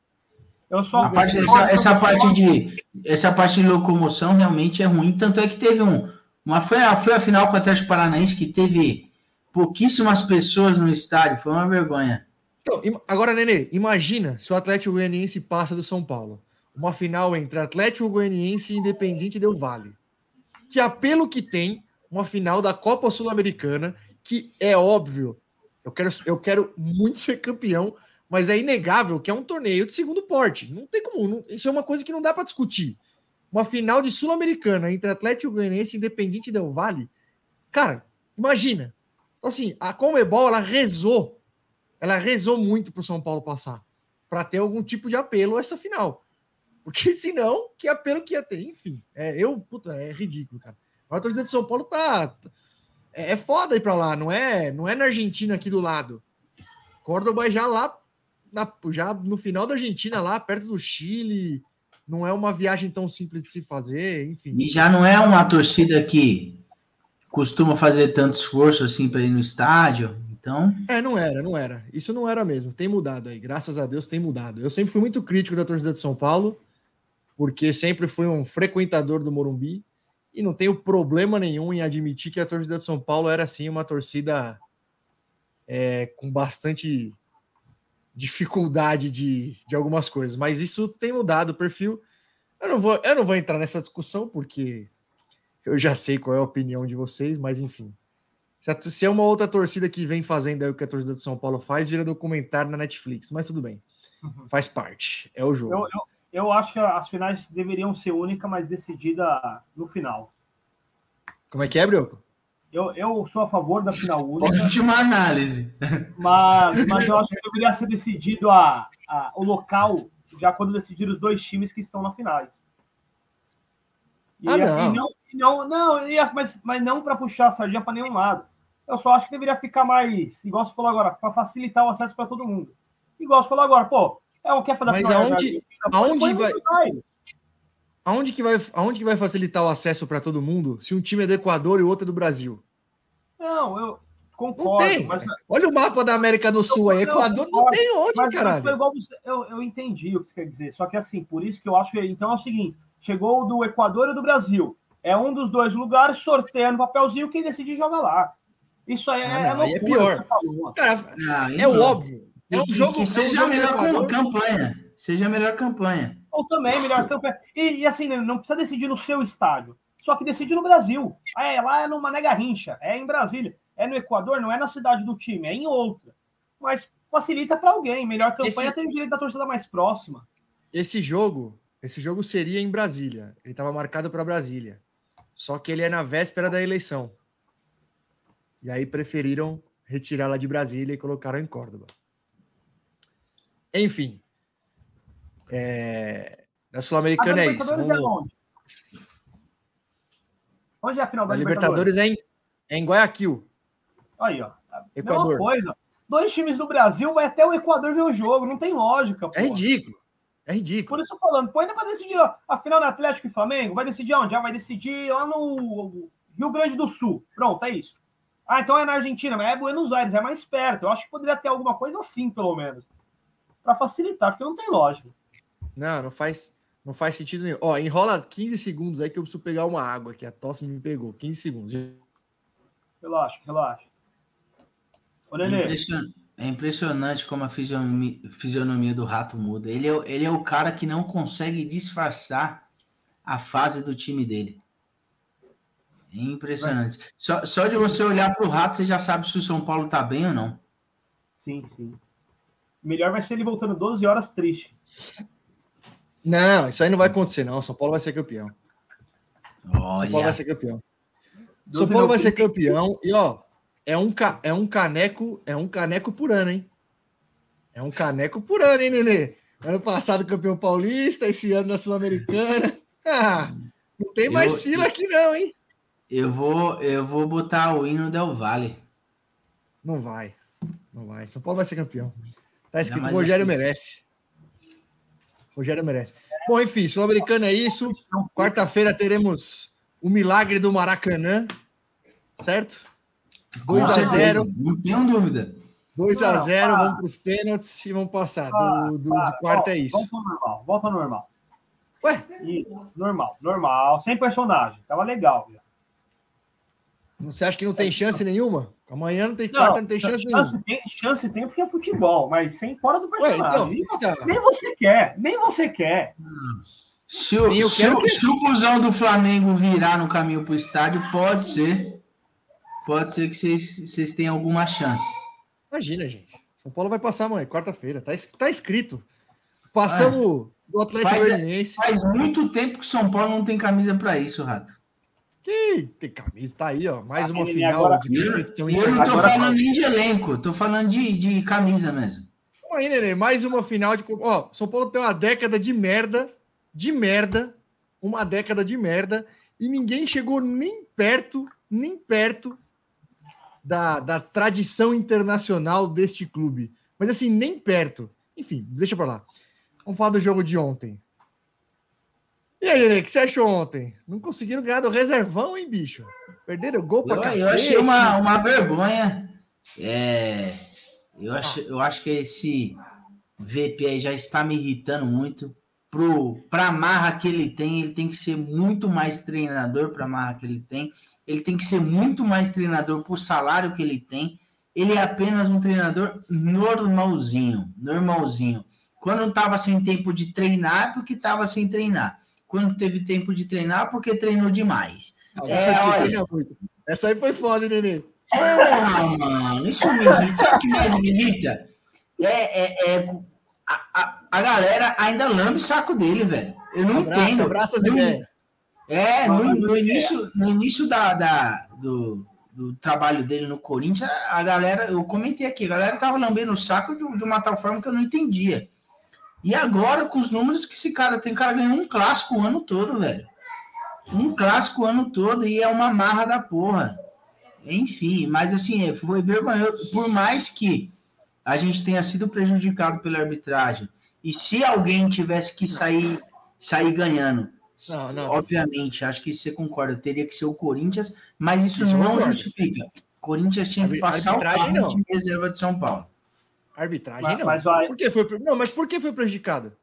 Eu só A parte- essa, essa parte de essa parte de locomoção realmente é ruim. Tanto é que teve um. Uma, foi, a, foi a final com o Atlético Paranaense que teve pouquíssimas pessoas no estádio. Foi uma vergonha. Então, agora, Nenê, imagina se o Atlético Goianiense passa do São Paulo. Uma final entre Atlético Goianiense e Independente Del Vale. Que apelo que tem uma final da Copa Sul-Americana, que é óbvio, eu quero, eu quero muito ser campeão, mas é inegável que é um torneio de segundo porte. Não tem como, não- isso é uma coisa que não dá para discutir. Uma final de Sul-Americana entre Atlético Goianiense e Independente Del Vale. Cara, imagina. Então, Assim, a Comebol, ela rezou ela rezou muito para o São Paulo passar, para ter algum tipo de apelo essa final. Porque senão, que apelo que ia ter? Enfim, é, eu, puta, é ridículo, cara. A torcida de São Paulo tá. É, é foda ir para lá, não é, não é na Argentina aqui do lado. Córdoba é já lá, na- já no final da Argentina, lá perto do Chile. Não é uma viagem tão simples de se fazer, enfim. E já não é uma torcida que costuma fazer tanto esforço assim para ir no estádio. Então, É, não era, não era. Isso não era mesmo. Tem mudado aí. Graças a Deus tem mudado. Eu sempre fui muito crítico da torcida de São Paulo, porque sempre fui um frequentador do Morumbi e não tenho problema nenhum em admitir que a torcida de São Paulo era assim uma torcida é, com bastante dificuldade de, de algumas coisas. Mas isso tem mudado o perfil. Eu não vou, eu não vou entrar nessa discussão porque Eu já sei qual é a opinião de vocês, mas enfim. Se, é uma outra torcida que vem fazendo aí o que a torcida do São Paulo faz, vira documentário na Netflix, mas tudo bem. Faz parte. É o jogo. Eu, eu, eu acho que as finais deveriam ser única, mas decidida no final. Como é que é, Brioco? Eu, eu sou a favor da final única, Ótima análise. mas, mas eu acho que deveria ser decidido a, a- o local já quando decidir os dois times que estão na finais. E Ah, assim, não. não, não, não, as- mas, mas não para puxar a sardinha para nenhum lado. Eu só acho que deveria ficar mais, igual você falou agora, para facilitar o acesso para todo mundo. Igual você falou agora, pô, é o quer fazer Mas aonde- aonde vai- Uruguai. Aonde que vai, aonde que vai facilitar o acesso para todo mundo se um time é do Equador e o outro é do Brasil? Não, eu Não concordo, tem. mas Olha o mapa da América do Sul aí. não, Equador não tem onde, Mas, foi caralho. eu, eu entendi o que você quer dizer. Só que assim, por isso que eu acho que. Então é o seguinte: chegou o do Equador e do Brasil. É um dos dois lugares, sorteia no papelzinho, quem decidir joga lá. Isso aí é, Ah, é não, aí é loucura, pior. você falou. Cara, Não, é o óbvio. É um jogo que é seja a melhor Equador. campanha. Seja a melhor campanha. Ou também, melhor campanha. E, e assim, né, não precisa decidir no seu estádio. Só que decide no Brasil. É, lá é no Mané Garrincha, é em Brasília. É no Equador, não é na cidade do time, é em outra. Mas facilita para alguém. Melhor campanha Esse- tem o direito da torcida mais próxima. Esse jogo, esse jogo seria em Brasília. Ele estava marcado para Brasília. Só que ele é na véspera da eleição. E aí preferiram retirá-la de Brasília e colocaram em Córdoba. Enfim. É... Da Sul-Americana é isso. É Vamos- onde? Onde é a final da Da Libertadores? Libertadores é em, é em Guayaquil, Aí, ó. Mesma Equador. coisa. Dois times do Brasil, vai até o Equador ver o jogo. Não tem lógica, pô. É ridículo. É Por ridículo. isso eu tô falando, pô, ainda vai decidir ó, a final do Atlético e Flamengo? Vai decidir onde? Já vai decidir lá no Rio Grande do Sul. Pronto, é isso. Ah, então é na Argentina, mas é Buenos Aires, é mais perto. Eu acho que poderia ter alguma coisa assim, pelo menos. Pra facilitar, porque não tem lógica. Não, não faz, não faz sentido nenhum. Ó, enrola 15 segundos aí que eu preciso pegar uma água aqui. A tosse me pegou. 15 segundos. Relaxa, relaxa. Ô, Nenê, é impressionante como a fisionomia, fisionomia do rato muda. Ele é, o- ele é o cara que não consegue disfarçar a fase do time dele. É impressionante. Só, só de você olhar para o rato, você já sabe se o São Paulo tá bem ou não. sim, sim. Melhor vai ser ele voltando 12 horas triste. Não, isso aí não vai acontecer, não. São Paulo vai ser campeão. São Paulo Olha, vai ser campeão. 12 São Paulo vai ser 30. campeão e ó, é um, ca- é um caneco, é um caneco por ano, hein? É um caneco por ano, hein, Nenê? Ano passado campeão paulista, esse ano na Sul-Americana. Ah, não tem mais Eu- fila aqui não, hein? eu vou, eu vou botar o hino Del Valle. Não vai. Não vai. São Paulo vai ser campeão. Tá escrito mas Rogério que- merece. Rogério merece. Bom, enfim, Sul-Americana é isso. Quarta-feira teremos o milagre do Maracanã, certo? 2 Com a certeza, 0 Não tenho dúvida. 2 a Não, 0 ah. vamos para os pênaltis e vamos passar. Do, do, de quarta ó, é isso. Volta ao normal, volta ao normal. Ué, Isso, normal, normal. Sem personagem. Tava legal. já. você acha que não tem chance nenhuma? Amanhã não tem quarta, não tem chance chance nenhuma. tem, chance tem porque é futebol, mas sem fora do Ué, então, personagem. está- Nem você quer, nem você quer. Se o, eu se, que- se o cuzão do Flamengo virar no caminho para o estádio, pode ser. Pode ser que vocês, vocês tenham alguma chance. imagina, gente. São Paulo vai passar amanhã, quarta-feira. Tá, tá escrito. Passamos do Atlético Faz- Goianiense. Faz muito tempo que o São Paulo não tem camisa para isso, Rato. Que tem camisa, tá aí, ó. Mais Ah, uma ele final agora- de eu, competição e eu não tô internacional. falando nem de elenco, tô falando de, de camisa mesmo. Então aí, Nenê, mais uma final de. Ó, São Paulo tem uma década de merda, de merda, uma década de merda, e ninguém chegou nem perto, nem perto da, da tradição internacional deste clube. Mas assim, nem perto. Enfim, deixa pra lá. Vamos falar do jogo de ontem. E aí, Nenê, o que você achou ontem? Não conseguiram ganhar do reservão, hein, bicho? Perderam o gol pra Eu, cacete. eu achei uma, uma vergonha. É, eu, acho, eu acho que esse VP aí já está me irritando muito. Para a marra que ele tem, ele tem que ser muito mais treinador para a marra que ele tem. Ele tem que ser muito mais treinador por salário que ele tem. Ele é apenas um treinador normalzinho, normalzinho. Quando estava sem tempo de treinar, é porque estava sem treinar. Quando teve tempo de treinar, porque treinou demais. É, Agora olha. Essa aí foi foda, hein, Nenê? Porra, mano, isso me irrita. Sabe o que mais me irrita? É, é, é a, a, a galera ainda lambe o saco dele, velho. Eu não Abraça, entendo. abraça as ideias. É, no, no início, no início da, da- do, do trabalho dele no Corinthians, a galera, eu comentei aqui, a galera tava lambendo o saco de, de uma tal forma que eu não entendia. E agora, com os números que esse cara tem, o cara ganhou um clássico o ano todo, velho. Um clássico o ano todo e é uma marra da porra. Enfim, mas assim, foi vergonhoso. Por mais que a gente tenha sido prejudicado pela arbitragem, e se alguém tivesse que sair, sair ganhando, Não, não. Obviamente, acho que você concorda, teria que ser o Corinthians, mas isso, Isso eu não concordo. justifica. Corinthians tinha que passar o arbitragem, carro não. time reserva de São Paulo. Arbitragem Mas, não. mas vai- Por que foi, não, mas por que foi prejudicado?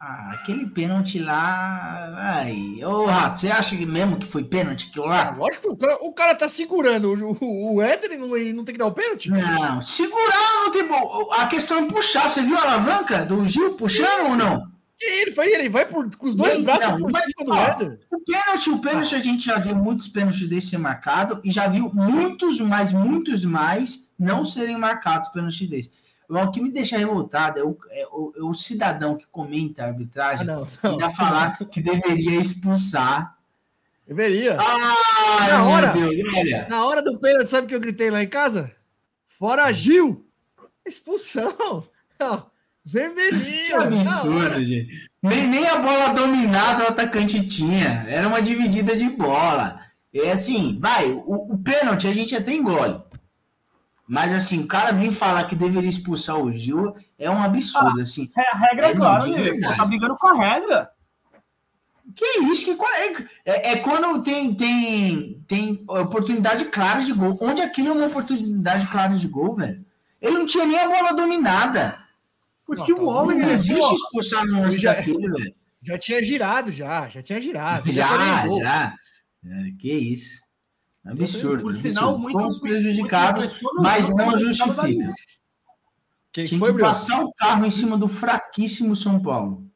Ah, aquele pênalti lá. Ai, ô Rato, você acha que mesmo que foi pênalti Ah, lá? lógico que o cara, o cara tá segurando o, o, Éder e não, não tem que dar o pênalti? Não, segurar não tem bom. A questão é puxar. Você viu a alavanca do Gil puxando ou não? E ele vai, ele vai por, com os dois Não, braços não, por mas, cima do Éder. O pênalti, o pênalti, a gente já viu muitos pênaltis desse ser marcado e já viu muitos, mais, muitos mais não serem marcados pênalti desse. O que me deixa revoltado é o, é o- é o cidadão que comenta a Ah, arbitragem não, não. ainda falar que deveria expulsar. Deveria. Ai, Na hora. Deus. Na hora do pênalti, sabe o que eu gritei lá em casa? Fora Gil! Expulsão! Não, Que vermelhinho! absurdo, gente. Nem, nem a bola dominada o atacante tinha. Era uma dividida de bola. É assim, vai, o, o pênalti a gente até engole. Mas assim, o cara vir falar que deveria expulsar o Gil é um absurdo, assim. É, a regra é É, né? verdade. Tá brigando com a regra. Que isso? Que qual é, é, é quando tem, tem, tem oportunidade clara de gol. Onde aquilo é uma oportunidade clara de gol, velho? Ele não tinha nem a bola dominada. Não, o tá homem, Não bom. né? existe expulsar no lance Já- daquele, velho. Já tinha girado, já. Já tinha girado. Já, gol. já. É, que isso. Absurdo. Por absurdo. sinal, muito- Fomos prejudicados, muito mas não mas justifica. Quem Tinha foi, que passar o carro em cima do fraquíssimo São Paulo.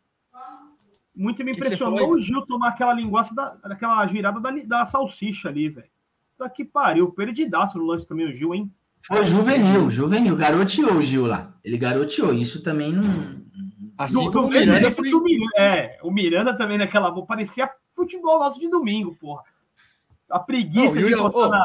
Muito me Que que impressionou o Gil tomar aquela linguaça, da, daquela girada da, da salsicha ali, velho. Tá que pariu. Perdidaço no lance também o Gil, hein? Foi juvenil, juvenil. Garoteou o Gil lá. Ele garoteou. Isso também não. Assim como o Miranda esse foi... do Miranda- É, o Miranda também naquela. Parecia futebol nosso de domingo, porra. A preguiça Não, de na-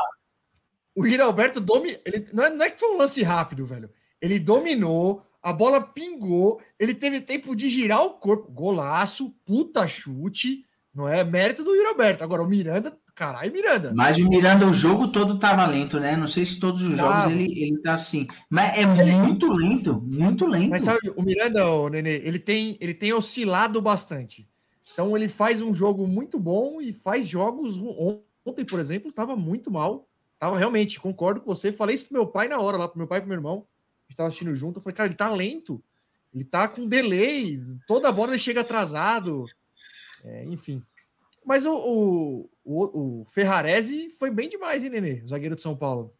O Yuri Alberto domi... ele não é, não é que foi um lance rápido, velho. Ele dominou, a bola pingou, ele teve tempo de girar o corpo. Golaço, puta chute, não é mérito do Yuri Alberto. Agora o Miranda, caralho, Miranda. Mas o Miranda, o jogo todo tava lento, né? Não sei se todos os jogos ele, ele tá assim. Mas é muito lento, muito lento. Mas sabe, o Miranda, o Nenê, ele tem, ele tem oscilado bastante. Então ele faz um jogo muito bom e faz jogos. Ontem, por exemplo, tava muito mal. Tava realmente, concordo com você. Falei isso pro meu pai na hora, lá pro meu pai e pro meu irmão. A gente tava assistindo junto. Eu falei, cara, ele tá lento. Ele tá com delay. Toda bola ele chega atrasado. É, enfim. Mas o, o, o, o Ferrarese foi bem demais, hein, Nenê? O zagueiro de São Paulo.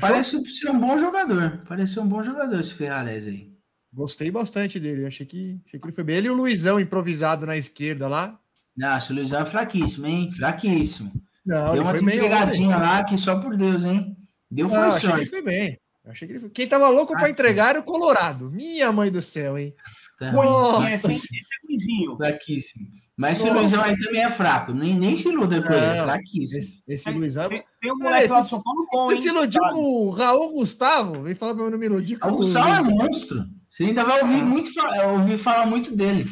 Parece ser um bom jogador. Parece ser um bom jogador esse Ferrarese aí. Gostei bastante dele. Achei que, achei que ele foi bem. Ele e o Luizão improvisado na esquerda lá. Nossa, o Luizão é fraquíssimo, hein? Fraquíssimo. Não, Deu uma bem. entregadinha lá que só por Deus, hein? Deu Não, foi achei que ele foi bem. Achei que ele foi... Quem tava louco para entregar era o Colorado. Minha mãe do céu, hein? Tá Nossa, É, é. Mas esse Nossa. Luizão aí também é fraco. Nem, nem se iluda com ele. É fraquíssimo. Esse, esse Luizão. Tem, tem um Cara, moleque lá esse- de São Paulo bom, Você hein? se iludiu Sabe? com o Raul Gustavo? Vem falar pra eu não me iludir com O Sal é monstro. Você ainda vai ouvir, muito, fa- ouvir falar muito dele.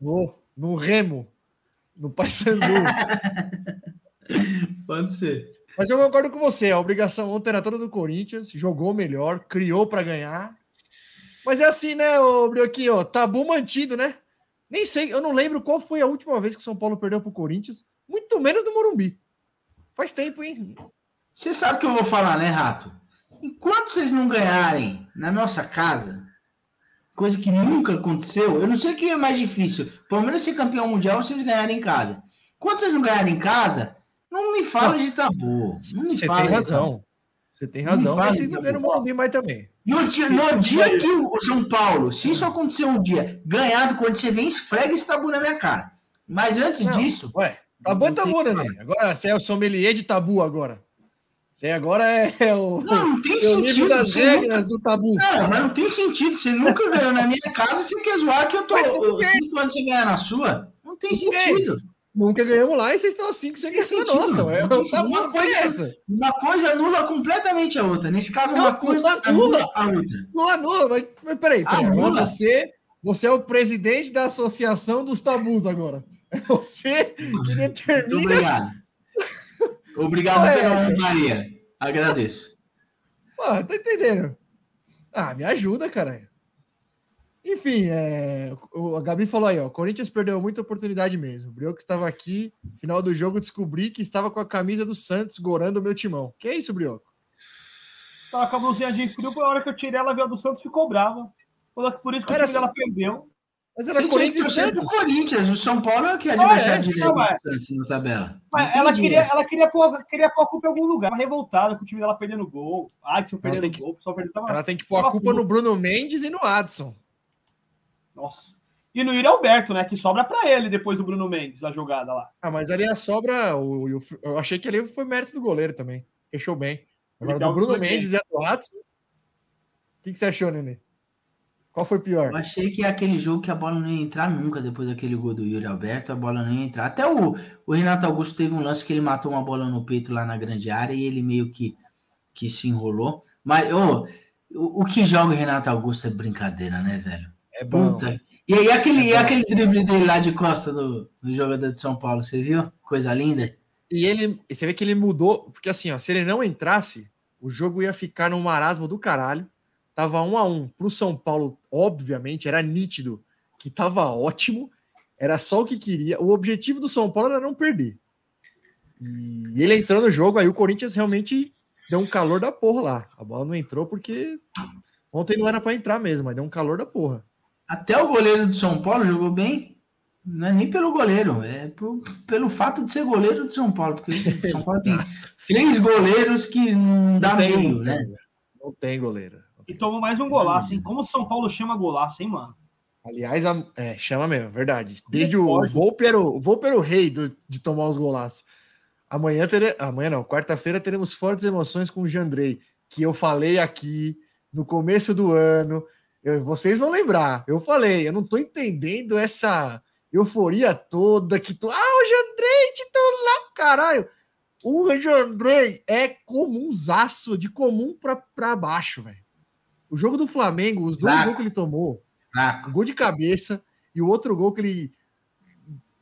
No, no Remo, no Paysandu. Pode ser. Mas eu concordo com você. A obrigação ontem era toda do Corinthians. Jogou melhor, criou para ganhar. Mas é assim, né, ô Brioquinho? ó, Tabu mantido, né? Nem sei, eu não lembro qual foi a última vez que o São Paulo perdeu pro Corinthians. Muito menos no Morumbi. Faz tempo, hein? Você sabe o que eu vou falar, né, Rato? Enquanto vocês não ganharem na nossa casa, coisa que nunca aconteceu, eu não sei o que é mais difícil. Pelo menos ser campeão mundial ou vocês ganharem em casa. Enquanto vocês não ganharem em casa, não me fala de tabu. Não Você tem razão. Você tem Não razão. Mas vocês não ganham no Morumbi mais também. No dia, no dia que o São Paulo, se isso acontecer um dia, ganhar do Corinthians, você vem esfrega esse tabu na minha cara. Mas antes Não. disso, Ué, Tabu é tabu, né? Agora, você é o sommelier de tabu agora. Você agora é, é o, Não, não tem é sentido. das Você regras do tabu. Não, mas não tem sentido. Você nunca ganhou na minha casa, você quer zoar que eu tô Mas anos sem ganhar na sua? Não tem sentido. Nunca ganhamos lá e vocês estão assim que você ganhou nossa. sentido. É, uma coisa- essa. Uma coisa anula completamente a outra. Nesse caso, Não, uma coisa anula. anula a outra. Não anula, mas, mas peraí, peraí. Agora você, você é o presidente da Associação dos Tabus agora. É você que Muito determina. obrigado. Obrigado É pela essa. honraria. Agradeço. Pô, tá entendendo? Ah, me ajuda, cara. Enfim, é, o, a Gabi falou aí, ó. O Corinthians perdeu muita oportunidade mesmo. O Brioco estava aqui, final do jogo, descobri que estava com a camisa do Santos gorando o meu timão. Que é isso, Brioco? Tava com a blusinha de frio, a hora que eu tirei ela, veio a do Santos ficou brava. Falou que por isso que Era o time dela perdeu. Mas era Você Corinthians e Santos. Corinthians. O São Paulo é que é Ah, adversário é? Não, mas- Santos na tabela. Mas ela queria, ela queria pôr, queria pôr a culpa em algum lugar. Uma revoltada com o time dela perdendo gol. Ela perdendo tem que- gol, perdendo. Tava... Ela tem que pôr a culpa no Bruno Mendes e no Adson. Nossa. E no Yuri Alberto, né? Que sobra pra ele depois do Bruno Mendes, a jogada lá. Ah, mas ali a sobra. O, o- eu achei que ali foi mérito do goleiro também. Fechou bem. Agora Então, do Bruno foi bem. Mendes e a do Adson. O que, que você achou, Nenê? Qual foi pior? Eu achei que é aquele jogo que a bola não ia entrar nunca depois daquele gol do Yuri Alberto, a bola não ia entrar. Até o, o Renato Augusto teve um lance que ele matou uma bola no peito lá na grande área e ele meio que, que se enrolou. Mas ô, o, o que joga o Renato Augusto é brincadeira, né, velho? É bom. Puta. E, e aquele, É aquele drible dele lá de costa do, do jogador de São Paulo, você viu? Coisa linda. E ele, você vê que ele mudou, porque assim, ó, se ele não entrasse, o jogo ia ficar num marasmo do caralho. Tava um a um pro São Paulo, obviamente, era nítido que tava ótimo, era só o que queria. O objetivo do São Paulo era não perder. E ele entrou no jogo, aí o Corinthians realmente deu um calor da porra lá. A bola não entrou porque ontem não era para entrar mesmo, mas deu um calor da porra. Até o goleiro do São Paulo jogou bem. Não é nem pelo goleiro, é por- pelo fato de ser goleiro do São Paulo. Porque o São Paulo tem três goleiros que não dá Não tem, meio, não né? tem, não tem goleiro. E tomou mais um golaço, hein? Como o São Paulo chama golaço, hein, mano? Aliás, a- é, chama mesmo, verdade. Desde o. Volpe era o, o Volpe era o rei do- de tomar os golaços. Amanhã tere, amanhã não, quarta-feira teremos fortes emoções com o Jandrei, que eu falei aqui no começo do ano. Eu- vocês vão lembrar. Eu falei, eu não tô entendendo essa euforia toda que tu, ah, o Jandrei titular, caralho. O Jandrei é comunzaço, de comum pra, pra baixo, velho. O jogo do Flamengo, os dois Fraco. gols que ele tomou, um gol de cabeça e o outro gol que ele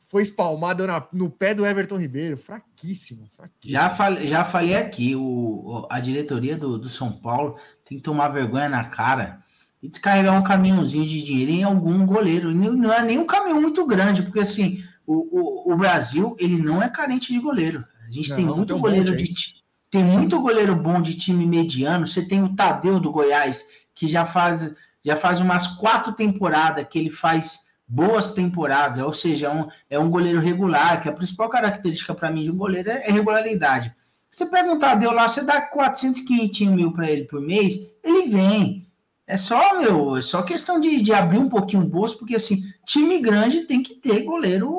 foi espalmado na- no pé do Everton Ribeiro. Fraquíssimo, fraquíssimo. Já falei, já falei aqui, o- a diretoria do, do São Paulo tem que tomar vergonha na cara e descarregar um caminhãozinho de dinheiro em algum goleiro. Não, é nem um caminhão muito grande, porque assim, o, o, o Brasil ele não é carente de goleiro. A gente Não, tem tem muito um goleiro monte de tem muito goleiro bom de time mediano. Você tem o Tadeu do Goiás, que já faz, já faz umas quatro temporadas que ele faz boas temporadas, ou seja, é um, é um goleiro regular, que a principal característica para mim de um goleiro é, é regularidade. Você pega um Tadeu lá, você dá 400, 500 mil para ele por mês, ele vem. É só, meu, é só questão de, de abrir um pouquinho o bolso, porque assim, time grande tem que ter goleiro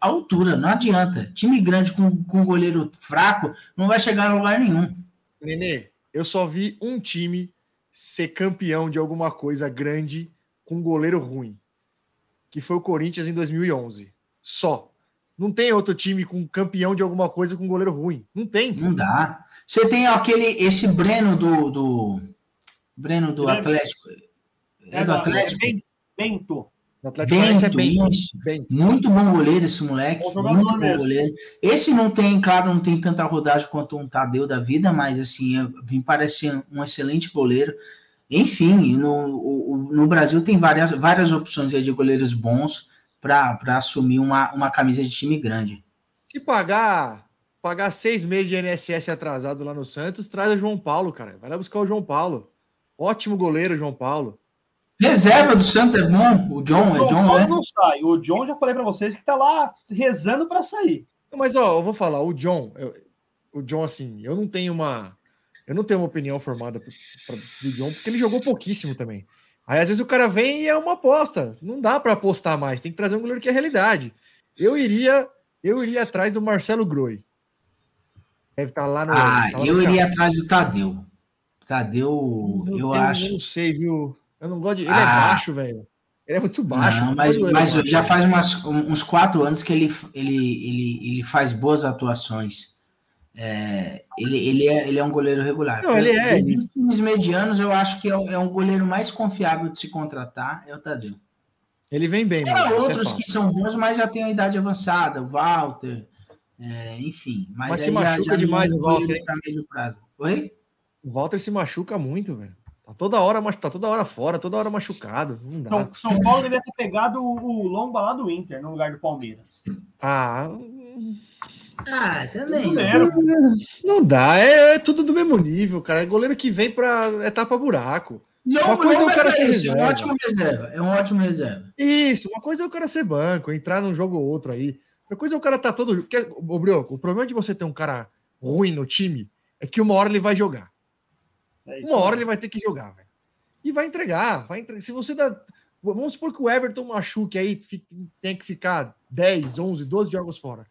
à altura, não adianta. Time grande com, com goleiro fraco não vai chegar a lugar nenhum. Nenê, eu só vi um time ser campeão de alguma coisa grande com goleiro ruim, que foi o Corinthians em 2011. Só. Não tem outro time com campeão de alguma coisa com goleiro ruim. Não tem. Não dá. Você tem aquele, esse Breno do, do Breno do Breno. Atlético. É do Atlético? Ben- Bento. O Atlético Paranaense é. Bento, bem. Muito bom goleiro esse moleque. Bom muito bom mesmo. goleiro. Esse não tem, claro, não tem tanta rodagem quanto um Tadeu da vida, mas assim, é- me parece um excelente goleiro. Enfim, no, no Brasil tem várias, várias opções aí de goleiros bons para assumir uma, uma camisa de time grande. Se pagar, pagar seis meses de NSS atrasado lá no Santos, traz o João Paulo, cara. Vai lá buscar o João Paulo. Ótimo goleiro, João Paulo. Reserva do Santos é bom. O John, O é João John, Paulo né? não sai. O John, já falei pra vocês, que tá lá rezando pra sair. Mas, ó, eu vou falar, o John, eu- o John, assim, eu não tenho uma. Eu não tenho uma opinião formada pro- pra- do John, porque ele jogou pouquíssimo também. Aí, às vezes, o cara vem e é uma aposta. Não dá para apostar mais, tem que trazer um goleiro que é realidade. Eu iria Eu iria atrás do Marcelo Groi. Deve estar lá no. Ah, tá lá no eu carro. iria atrás do Tadeu. Tadeu, Meu eu Deus, acho. Eu não sei, viu? Eu não gosto de. Ele é Ah. baixo, velho. Ele é muito baixo. Não, mas, mas goleiro já faz umas- uns quatro anos que ele, ele, ele, ele faz boas atuações. É, ele, ele, é, ele é um goleiro regular. Não, ele é, Dos times medianos, eu acho que é, o- é um goleiro mais confiável de se contratar, é o Tadeu. Ele vem bem, Tem é outros que são bons, mas já tem a idade avançada, o Walter, é, enfim. Mas, Mas se já- machuca já não demais é o Walter, pra. Oi? O Walter se machuca muito, velho. Tá toda hora, mas tá toda hora fora, toda hora machucado. Não dá. São, São Paulo deveria ter pegado o, o Lomba lá do Inter, no lugar do Palmeiras. Ah, Ah, também. Goleiro. não dá. É, é tudo do mesmo nível, cara. É goleiro que vem pra é tapa buraco. Uma coisa é o cara ser isso, é um reserva. ótimo reserva. É um ótimo reserva. Isso, uma coisa é o cara ser banco, entrar num jogo ou outro aí. Outra coisa é o cara tá todo. Ô, Brioco, o problema de você ter um cara ruim no time é que uma hora ele vai jogar. É Uma hora ele vai ter que jogar, velho. E vai entregar, vai entregar. Se você dá. Vamos supor que o Everton machuque aí, tem que ficar 10, 11, 12 jogos fora.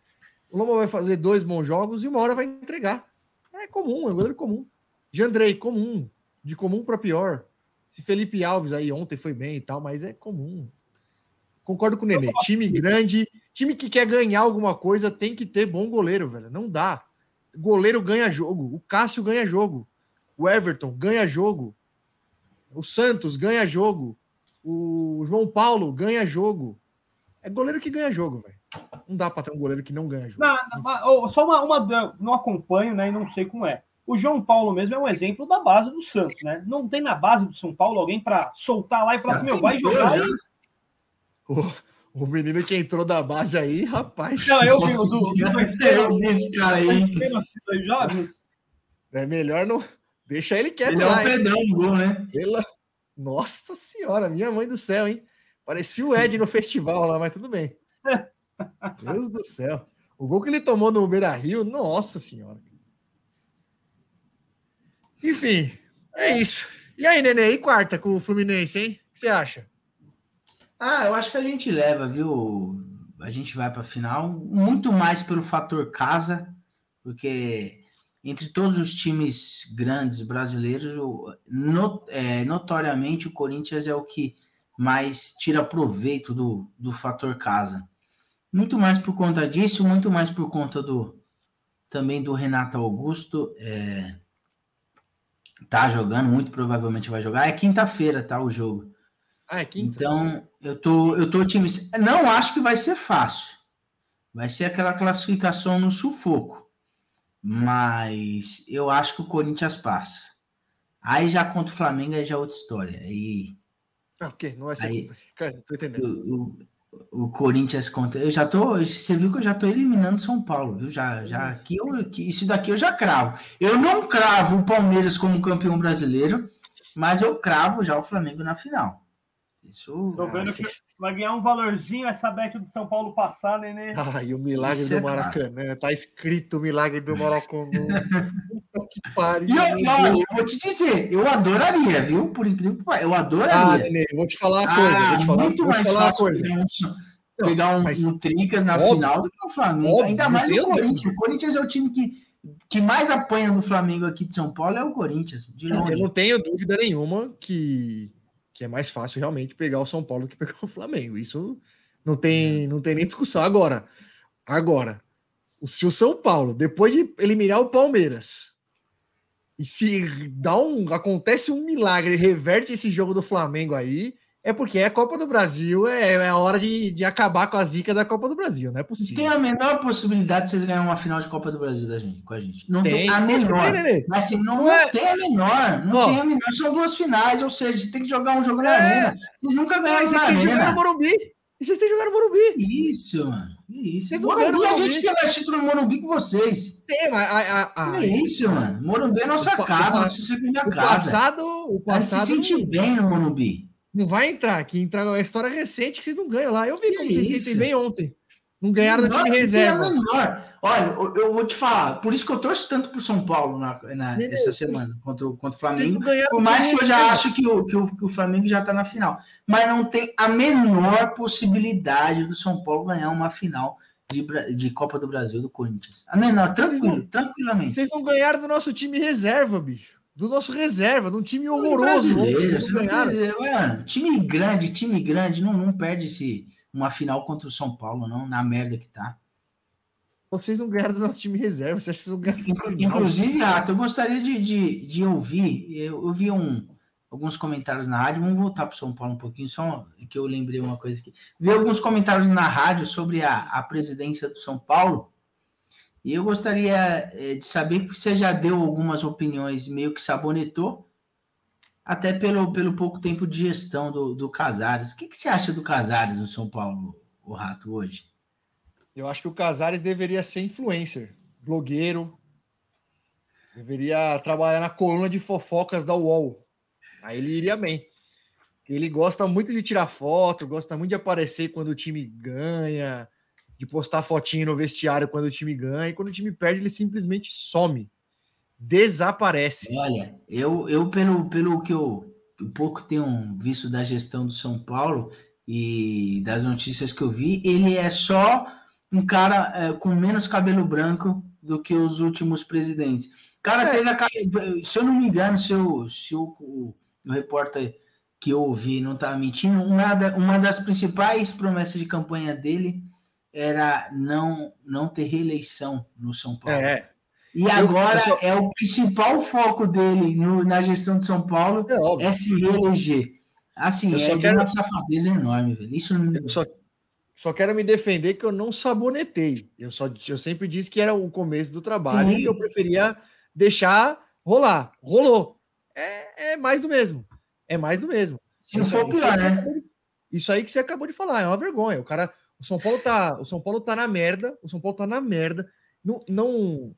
O Loma vai fazer dois bons jogos e uma hora vai entregar. É comum, é um goleiro comum. Jandrei, comum. De comum para pior. Se Felipe Alves aí ontem foi bem e tal, mas é comum. Concordo com o Nenê. Time grande, time que quer ganhar alguma coisa tem que ter bom goleiro, velho. Não dá. Goleiro ganha jogo. O Cássio ganha jogo. O Everton ganha jogo. O Santos ganha jogo. O João Paulo ganha jogo. É goleiro que ganha jogo, velho. Não dá pra ter um goleiro que não ganha jogo. Ô, só uma, uma- Não acompanho, né? E não sei como é. O João Paulo mesmo é um exemplo da base do Santos, né? Não tem na base do São Paulo alguém para soltar lá e falar assim: meu, vai jogar. e- O menino que entrou da base aí, rapaz. Não, eu vi o do. eu vi esse cara aí. É melhor não. Deixa ele quieto Ele é um pedão do gol, né? Pela... Nossa senhora, minha mãe do céu, hein? Parecia o Ed no festival lá, mas tudo bem. Deus do céu. O gol que ele tomou no Beira Rio, nossa senhora. Enfim, é isso. E aí, Nenê, e quarta com o Fluminense, hein? O que você acha? Ah, eu acho que a gente leva, viu? A gente vai para a final, muito mais pelo fator casa, porque entre todos os times grandes brasileiros, no- é, notoriamente o Corinthians é o que mais tira proveito do, do fator casa. Muito mais por conta disso, muito mais por conta do também do Renato Augusto. É, tá jogando, muito provavelmente vai jogar. É quinta-feira, tá? O jogo. Ah, é quinta. Então, eu tô, eu tô otimista. Não acho que vai ser fácil. Vai ser aquela classificação no sufoco. Mas eu acho que o Corinthians passa. Aí já contra o Flamengo aí já é outra história. Aí Ah, o quê? Não vai ser. Aí- Cara, tô entendendo. o, o, o Corinthians contra. Eu já tô. Você viu que eu já tô eliminando São Paulo, viu? Já, já aqui eu, aqui- isso daqui eu já cravo. Eu não cravo o Palmeiras como campeão brasileiro, mas eu cravo já o Flamengo na final. Isso. Tô vendo Ah, que vai ganhar um valorzinho essa bet do São Paulo passar, né? né? Ai, o milagre Isso do é. Maracanã. Tá escrito o milagre do Maracanã. Puta que pariu. E eu, Deus. eu vou te dizer, eu adoraria, viu? Por incrível que pareça, eu Ah, adoraria. Nenê, vou te falar uma coisa. vou te falar, Ah, muito vou te mais falar uma fácil coisa. pegar um, Não, pegar um, mas- um Tricas na óbvio, final do que o Flamengo. óbvio, Ainda mais o Deus. Corinthians. O Corinthians é o time que, que mais apanha do Flamengo aqui de São Paulo, é o Corinthians. De Eu não tenho dúvida nenhuma que, que é mais fácil realmente pegar o São Paulo do que pegar o Flamengo. Isso não tem, não tem nem discussão. Agora, agora, se o São Paulo, depois de eliminar o Palmeiras, e se dá um, acontece um milagre, reverte esse jogo do Flamengo aí, é porque é a Copa do Brasil, é, é a hora de, de acabar com a zica da Copa do Brasil, não é Não tem possível. a menor possibilidade de vocês ganharem uma final de Copa do Brasil da gente, com a gente. Não tem, a Acho que menor. tem. Mas assim, não, Não é- tem a menor. Não Ó. tem a menor. São duas finais, ou seja, você tem que jogar um jogo na É. arena. Vocês nunca ganharam vocês na têm que jogar no. Morumbi. E vocês têm que jogar no Morumbi. Isso, mano. Isso. Vocês Morumbi, ganham a Morumbi. gente tem mais título no Morumbi que vocês. Tem, mas a, a, a- é isso, mano. Morumbi é nossa O casa, o o casa. passado, o se passado sentir não, bem no Morumbi. Não vai entrar aqui. Entrar a história recente que vocês não ganham lá. Eu vi Que como vocês sentem bem ontem. Não ganharam do Não, time não reserva. menor. Olha, eu, vou te falar, por isso que eu torço tanto pro São Paulo na, na- essa vocês- semana contra, o- contra o Vocês Flamengo. não Por mais que eu já acho que o, que, o, que o Flamengo já tá na final. Mas não tem a menor possibilidade do São Paulo ganhar uma final de, de Copa do Brasil do Corinthians. A menor, tranquilo, tranquilamente. Vocês não ganharam do nosso time reserva, bicho. Do nosso reserva, de um time horroroso. Brasileiro, mano, time grande, time grande, não, não perde esse, uma final contra o São Paulo, não, na merda que tá. Vocês não ganharam do nosso time reserva. Vocês acham que vocês não ganharam? Inclusive, Rato, eu gostaria de, de, de ouvir, eu, eu vi um, alguns comentários na rádio, vamos voltar para o São Paulo um pouquinho, só que eu lembrei uma coisa aqui. Vi alguns comentários na rádio sobre a, a presidência do São Paulo, e eu gostaria eh, de saber que você já deu algumas opiniões meio que sabonetou, até pelo, pelo pouco tempo de gestão do, do Casares. O que, que você acha do Casares no São Paulo, o Rato, hoje? Eu acho que o Casares deveria ser influencer, blogueiro. Deveria trabalhar na coluna de fofocas da UOL. Aí ele iria bem. Ele gosta muito de tirar foto, gosta muito de aparecer quando o time ganha, de postar fotinho no vestiário quando o time ganha, e quando o time perde, ele simplesmente some. Desaparece. Olha, eu, eu pelo, pelo que eu um pouco tenho visto da gestão do São Paulo e das notícias que eu vi, ele é só um cara é, com menos cabelo branco do que os últimos presidentes. O cara É. teve a se eu não me engano, se, eu, se o, o, o repórter que eu ouvi não estava mentindo, uma, da- uma das principais promessas de campanha dele era não, não ter reeleição no São Paulo. É, E agora eu só- é o principal foco dele no- na gestão de São Paulo é é se reeleger. Assim, Eu é quero- uma safadeza enorme, velho. Isso não... Eu só, só quero me defender que eu não sabonetei. Eu, só, eu sempre disse que era o começo do trabalho Sim. e eu preferia deixar rolar. Rolou. É, é mais do mesmo. É mais do mesmo. se não Isso for pior, né? Isso aí que você acabou de falar, é uma vergonha. O cara, o São Paulo tá, o São Paulo tá na merda, o São Paulo tá na merda. Não, não,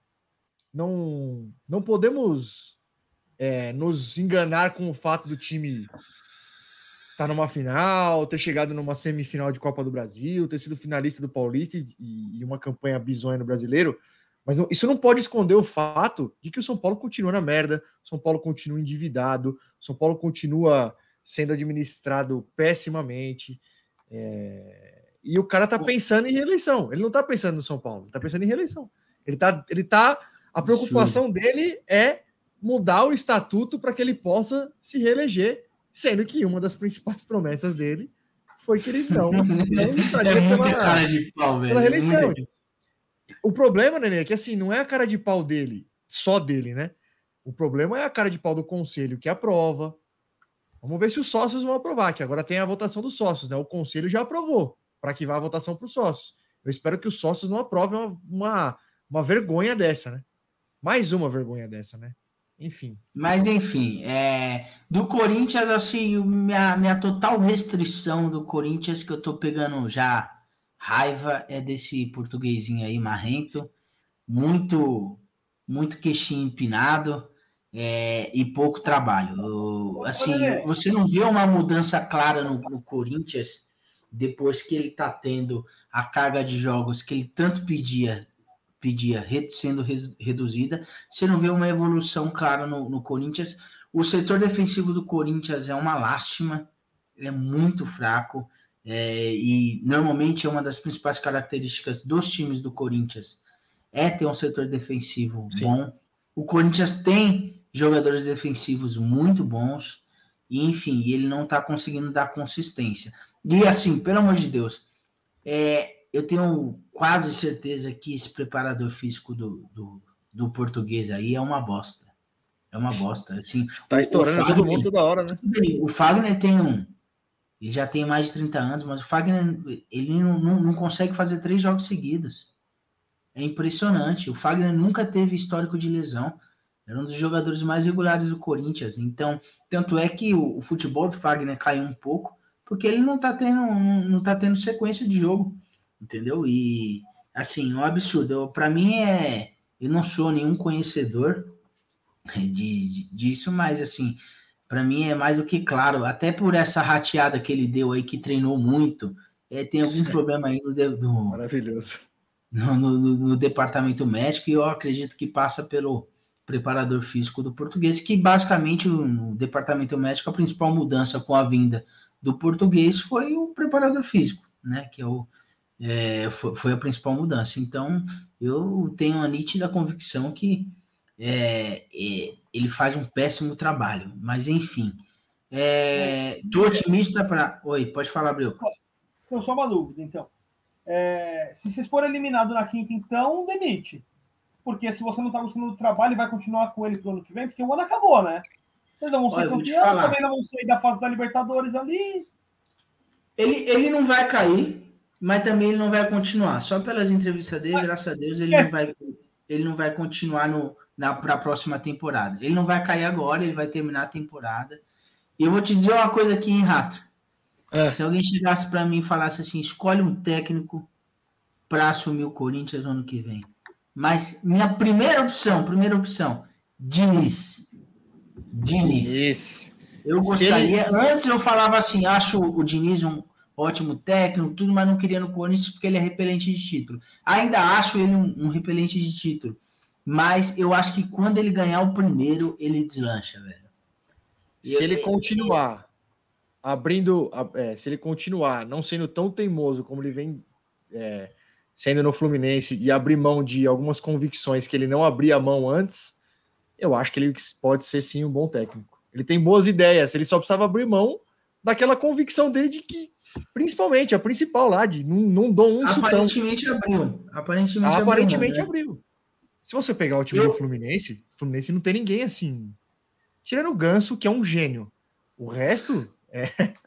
não, não podemos é, nos enganar com o fato do time estar numa final, ter chegado numa semifinal de Copa do Brasil, ter sido finalista do Paulista e, e uma campanha bizonha no Brasileiro. Mas não- isso não pode esconder o fato de que o São Paulo continua na merda, o São Paulo continua endividado, o São Paulo continua sendo administrado pessimamente. é, E o cara tá pensando em reeleição. Ele não tá pensando no São Paulo, ele tá pensando em reeleição. Ele tá, ele tá. A preocupação dele é mudar o estatuto para que ele possa se reeleger, sendo que uma das principais promessas dele foi que ele não, não lutaria É pela- cara de pau, velho. pela reeleição. O problema, Nenê, é que assim, não é a cara de pau dele, só dele, né? O problema é a cara de pau do conselho que aprova. Vamos ver se os sócios vão aprovar, que agora tem a votação dos sócios, né? O conselho já aprovou para que vá a votação para os sócios. Eu espero que os sócios não aprovem uma, uma, uma vergonha dessa, né? Mais uma vergonha dessa, né? Enfim. Mas enfim, é, do Corinthians, assim, minha, minha total restrição do Corinthians, que eu tô pegando já raiva, é desse portuguesinho aí, marrento, muito, muito queixinho empinado é, e pouco trabalho. Eu, assim, você não vê uma mudança clara no, no Corinthians depois que ele tá tendo a carga de jogos que ele tanto pedia, pedia sendo reduzida você não vê uma evolução clara no, no Corinthians. O setor defensivo do Corinthians é uma lástima, é muito fraco. é, e normalmente é uma das principais características dos times do Corinthians é ter um setor defensivo Sim. bom. O Corinthians tem jogadores defensivos muito bons, e enfim, ele não está conseguindo dar consistência. E assim, pelo amor de Deus, é, eu tenho quase certeza que esse preparador físico do, do, do português aí é uma bosta. É uma bosta. Assim, Tá estourando o todo Fagner- mundo toda hora, né? O Fagner tem um. Ele já tem mais de 30 anos, mas o Fagner ele não, não, não consegue fazer três jogos seguidos. É impressionante. O Fagner nunca teve histórico de lesão. Era um dos jogadores mais regulares do Corinthians. Então, tanto é que o, o futebol do Fagner caiu um pouco, porque ele não tá tendo, não, tá tendo sequência de jogo. Entendeu? E assim, é um absurdo. Para mim é. Eu não sou nenhum conhecedor de, de- disso, mas assim, para mim é mais do que claro, até por essa rateada que ele deu aí, que treinou muito, é, tem algum problema aí no, no, Maravilhoso. no, no- no departamento médico, e eu acredito que passa pelo preparador físico do português, que basicamente o- no departamento médico, a principal mudança com a vinda do português foi o preparador físico, né? Que é o, é, foi, foi a principal mudança. Então, eu tenho a nítida convicção que é, é, ele faz um péssimo trabalho. Mas, enfim, é, tô otimista para. Oi, pode falar, Breu. Eu só uma dúvida, então. É, se vocês forem eliminados na quinta, então, demite. Porque se você não está gostando do trabalho, vai continuar com ele pro ano que vem, porque o ano acabou, né? Vocês não vão ser Olha, também não vão sair da fase da Libertadores ali. Ele, ele não vai cair, mas também ele não vai continuar. Só pelas entrevistas dele, graças a Deus, ele não vai, ele não vai continuar no, na para a próxima temporada. Ele não vai cair agora, ele vai terminar a temporada. E eu vou te dizer uma coisa aqui, hein, Rato. É. Se alguém chegasse para mim e falasse assim, escolhe um técnico para assumir o Corinthians no ano que vem. Mas minha primeira opção, primeira opção, Diniz. Diniz. Isso. Eu gostaria. ele- Antes eu falava assim, acho o Diniz um ótimo técnico, tudo, mas não queria no Corinthians porque ele é repelente de título. Ainda acho ele um, um repelente de título. Mas eu acho que quando ele ganhar o primeiro, ele deslancha, velho. Se ele continuar abrindo, é, se ele continuar não sendo tão teimoso como ele vem é, sendo no Fluminense e abrir mão de algumas convicções que ele não abria mão antes, eu acho que ele pode ser sim um bom técnico. Ele tem boas ideias, ele só precisava abrir mão daquela convicção dele de que, principalmente, a principal lá, de não, não dou um chutão. Aparentemente abriu. Aparentemente, abriu, Aparentemente né? abriu. Se você pegar o time Eu- do Fluminense, o Fluminense não tem ninguém assim. Tirando o Ganso, que é um gênio. O resto é.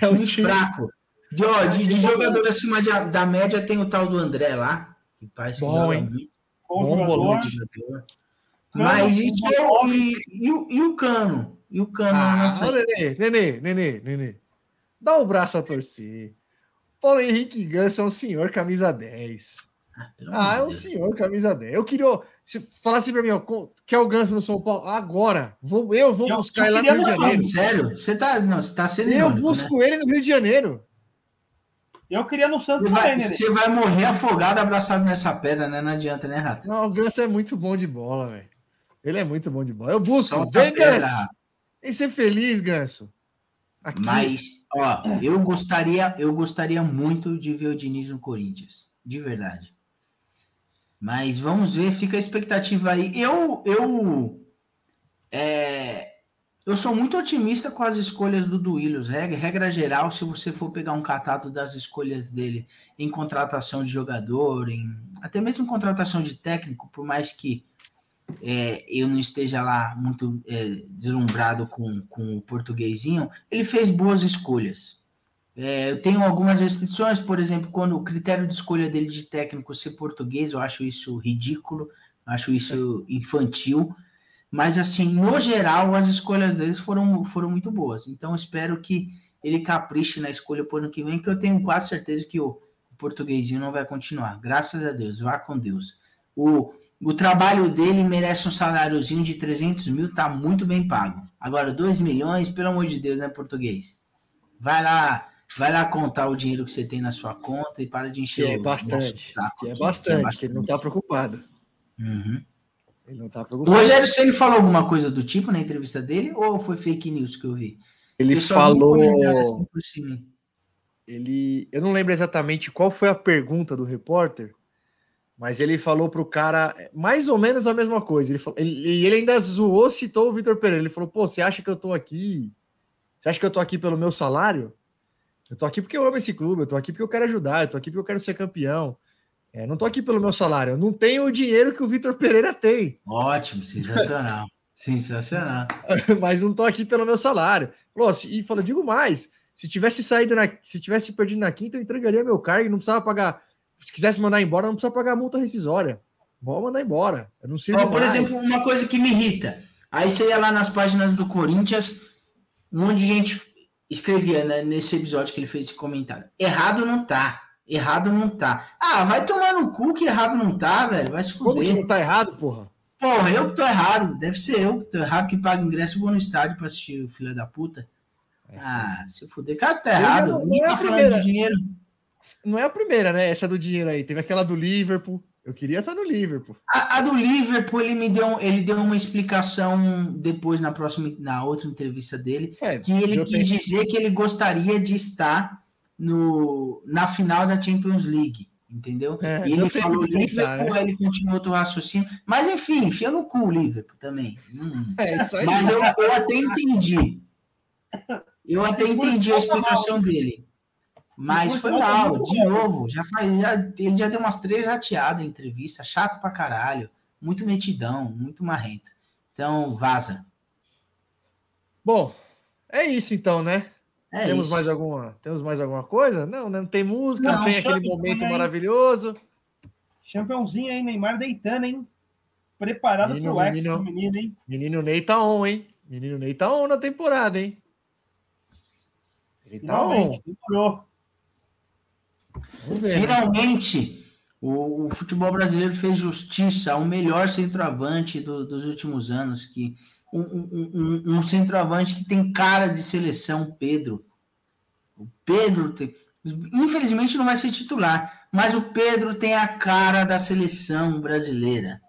É um Time fraco. De, ó, de, de jogador acima de- da média tem o tal do André lá, que parece que Bom, joga hein? muito. Bom, Bom jogador. volante. Mas bom e, e, o- e o Cano? E o Cano na Ah, frente? Nenê, Nenê, Nenê, Nenê. Dá o braço a torcer. Paulo Henrique Ganso é um senhor camisa 10. Pelo Ah, é um Deus. senhor camisa 10. Eu queria. Se falasse pra mim, ó, quer o Ganso no São Paulo? Agora. Vou, eu vou Eu- buscar eu ele lá no Rio de Janeiro. Sério? Você tá, não, você tá sendo Eu irônico, né? busco ele no Rio de Janeiro. Eu queria no Santos Você também, vai, né? você vai morrer afogado, abraçado nessa pedra, né? Não adianta, né, Rato? Não, o Ganso é muito bom de bola, velho. Ele é muito bom de bola. Eu busco. Solta Vem, Ganso. Vem ser feliz, Ganso. Aqui. Mas, ó, eu gostaria, eu gostaria muito de ver o Diniz no Corinthians. De verdade. Mas vamos ver, fica a expectativa aí. Eu, eu, é, eu sou muito otimista com as escolhas do Duílios. Regra, regra geral, se você for pegar um catado das escolhas dele em contratação de jogador, em até mesmo em contratação de técnico, por mais que é, eu não esteja lá muito é, deslumbrado com, com o portuguesinho, ele fez boas escolhas. É, eu tenho algumas restrições, por exemplo, quando o critério de escolha dele de técnico ser português, eu acho isso ridículo, acho isso infantil. Mas, assim, no geral, as escolhas deles foram, foram muito boas. Então, espero que ele capriche na escolha por ano que vem, que eu tenho quase certeza que o, o portuguesinho não vai continuar. Graças a Deus, vá com Deus. O, o trabalho dele merece um saláriozinho de 300 mil, tá muito bem pago. Agora, 2 milhões, pelo amor de Deus, né, português? Vai lá, vai lá contar o dinheiro que você tem na sua conta e para de Que encher é o bastante. saco Que é aqui, bastante, que ele não tá preocupado. Uhum. Ele não tá O preocupado. Rogério Ceni falou alguma coisa do tipo na entrevista dele ou foi fake news que eu vi? Ele Eu falou. assim. Ele. Eu não lembro exatamente qual foi a pergunta do repórter, mas ele falou pro cara mais ou menos a mesma coisa. Ele falou, ele, e ele ainda zoou, citou o Vitor Pereira. Ele falou: pô, você acha que eu tô aqui? Você acha que eu tô aqui pelo meu salário? Eu tô aqui porque eu amo esse clube, eu tô aqui porque eu quero ajudar, eu tô aqui porque eu quero ser campeão. É, não tô aqui pelo meu salário, eu não tenho o dinheiro que o Vitor Pereira tem. Ótimo, sensacional. sensacional. mas não tô aqui pelo meu salário. Falou, se- e falou, digo mais, se tivesse saído na, se tivesse perdido na quinta, eu entregaria meu cargo, não precisava pagar, se quisesse mandar embora, não precisava pagar multa rescisória. Vou mandar embora. Eu não sirvo Ó, por exemplo, uma coisa que me irrita. Aí você ia lá nas páginas do Corinthians, um monte de gente escrevia né, nesse episódio que ele fez esse comentário. Errado não tá. Errado não tá. Ah, vai tomar no cu que errado não tá, velho. Vai se Como que fuder. não tá errado, porra? Porra, eu que tô errado. Deve ser eu que tô errado, que pago ingresso e vou no estádio pra assistir o filho da puta. Ah, se fuder. Cara, tá errado. não- não é tá a primeira. de dinheiro. Não é a primeira, né? Essa do dinheiro aí. Teve aquela do Liverpool. Eu queria estar no Liverpool. A, a do Liverpool, ele me deu, ele deu uma explicação depois na próxima, na outra entrevista dele, É, que ele quis tenho- dizer que ele gostaria de estar no, na final da Champions League, entendeu? É, e ele falou o pensar, Liverpool, aí ele continuou outro raciocínio. Mas enfim, enfia no cu o Liverpool também. Hum. É isso aí. Mas eu, eu até entendi. Eu até entendi a explicação dele. Mas foi mal, de novo. Já faz, já, ele já deu umas três rateadas em entrevista, chato pra caralho. Muito metidão, muito marrento. Então, vaza. Bom, é isso então, né? É temos isso. mais alguma, temos mais alguma coisa? Não, né? não tem música, não, Não, tem aquele momento aí. maravilhoso. Championzinho aí, Neymar deitando, hein? Preparado Menino, pro ex menino. do menino, hein? Menino Ney tá on, hein? Menino Ney tá on na temporada, hein? Ele tá on. Demorou. Ver. né? Finalmente, o, o futebol brasileiro fez justiça ao melhor centroavante do- dos últimos anos, que um, um- um- um centroavante que tem cara de seleção, Pedro. O Pedro, tem- infelizmente, não vai ser titular, mas o Pedro tem a cara da seleção brasileira.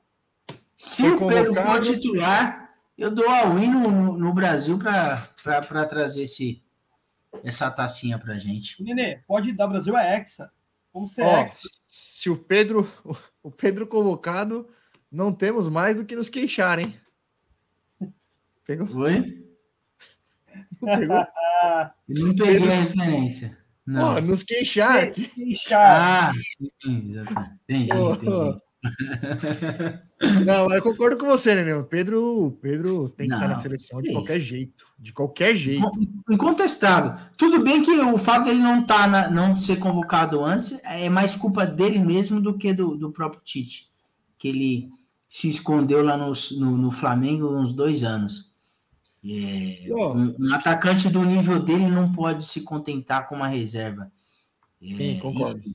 Se Foi o Pedro for titular, eu dou a win no, no- no Brasil para trazer esse, essa tacinha pra gente. Nenê, pode dar, Brasil é hexa. Ser Ó, se o Pedro, o Pedro convocado, não temos mais do que nos queixar, hein? Pegou? Oi? Pegou? Ah, Eu não peguei a referência. Não. Ó, nos queixar. deixar. Ah, sim, exatamente. Entendi, entendi. Não, eu concordo com você, né, meu? Pedro, Pedro tem que estar na Não, seleção de que qualquer jeito. De qualquer jeito. Incontestável. Tudo bem que o fato dele não tá na- não ser convocado antes é mais culpa dele mesmo do que do, do próprio Tite. Que ele se escondeu lá no, no, no Flamengo uns dois anos. É, um, um atacante do nível dele não pode se contentar com uma reserva. É, Sim, concordo. enfim.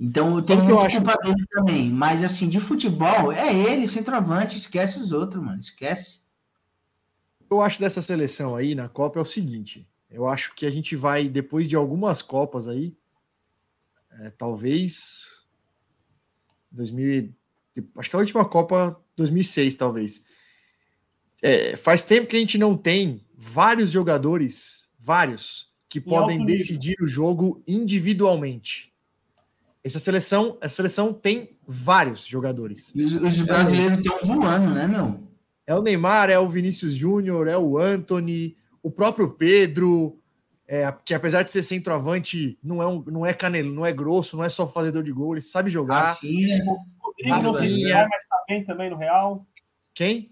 Então Sabe tem o que eu acho? culpa dele também. Mas assim, de futebol, é ele, centroavante, esquece os outros, mano. Esquece. Eu acho dessa seleção aí na Copa é o seguinte: eu acho que a gente vai, depois de algumas Copas aí, é, talvez 2000, e- acho que a última Copa 2006, talvez. É, faz tempo que a gente não tem vários jogadores, vários, que podem alto nível. decidir o jogo individualmente. Essa seleção, essa seleção tem vários jogadores. Os, os brasileiros estão voando, né, meu? É o Neymar, é o Vinícius Júnior, é o Anthony, o próprio Pedro, é, que apesar de ser centroavante, não é, um, não é canelo, não é grosso, não é só fazedor de gol, ele sabe jogar. Rafinha, Rodrigo não se vai, mas tá bem também no Real. Quem?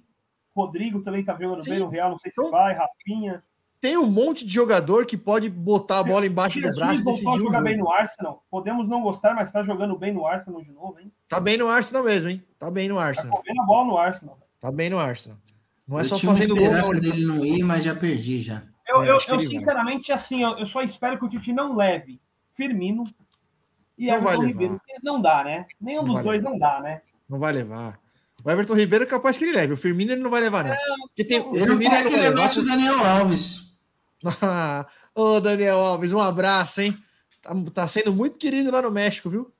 Rodrigo também tá jogando Sim. bem no Real, não sei se Então- vai. Rafinha. Tem um monte de jogador que pode botar a bola embaixo do braço e decidir jogar bem jogo. no Arsenal. Podemos não gostar, mas tá jogando bem no Arsenal de novo, hein? Tá bem no Arsenal mesmo, hein? Tá bem no Tá Arsenal. comendo a bola no Arsenal. Tá bem no Arsenal. Não é eu só fazendo gol, Ele tá- dele não ir, mas já perdi já. Eu, É, eu, eu, ele vai. sinceramente, assim, eu, eu só espero que o Tite não leve Firmino e Não Everton. Ribeiro. porque Não dá, né? Nenhum Não dos dois levar. não dá, né? Não vai levar. O Everton Ribeiro é capaz que ele leve. O Firmino ele não vai levar, não. Porque tem, o Eu Firmino queria ele que vai levar levasse o Daniel Alves. Ô, Daniel Alves, um abraço, hein? Tá, tá sendo muito querido lá no México, viu?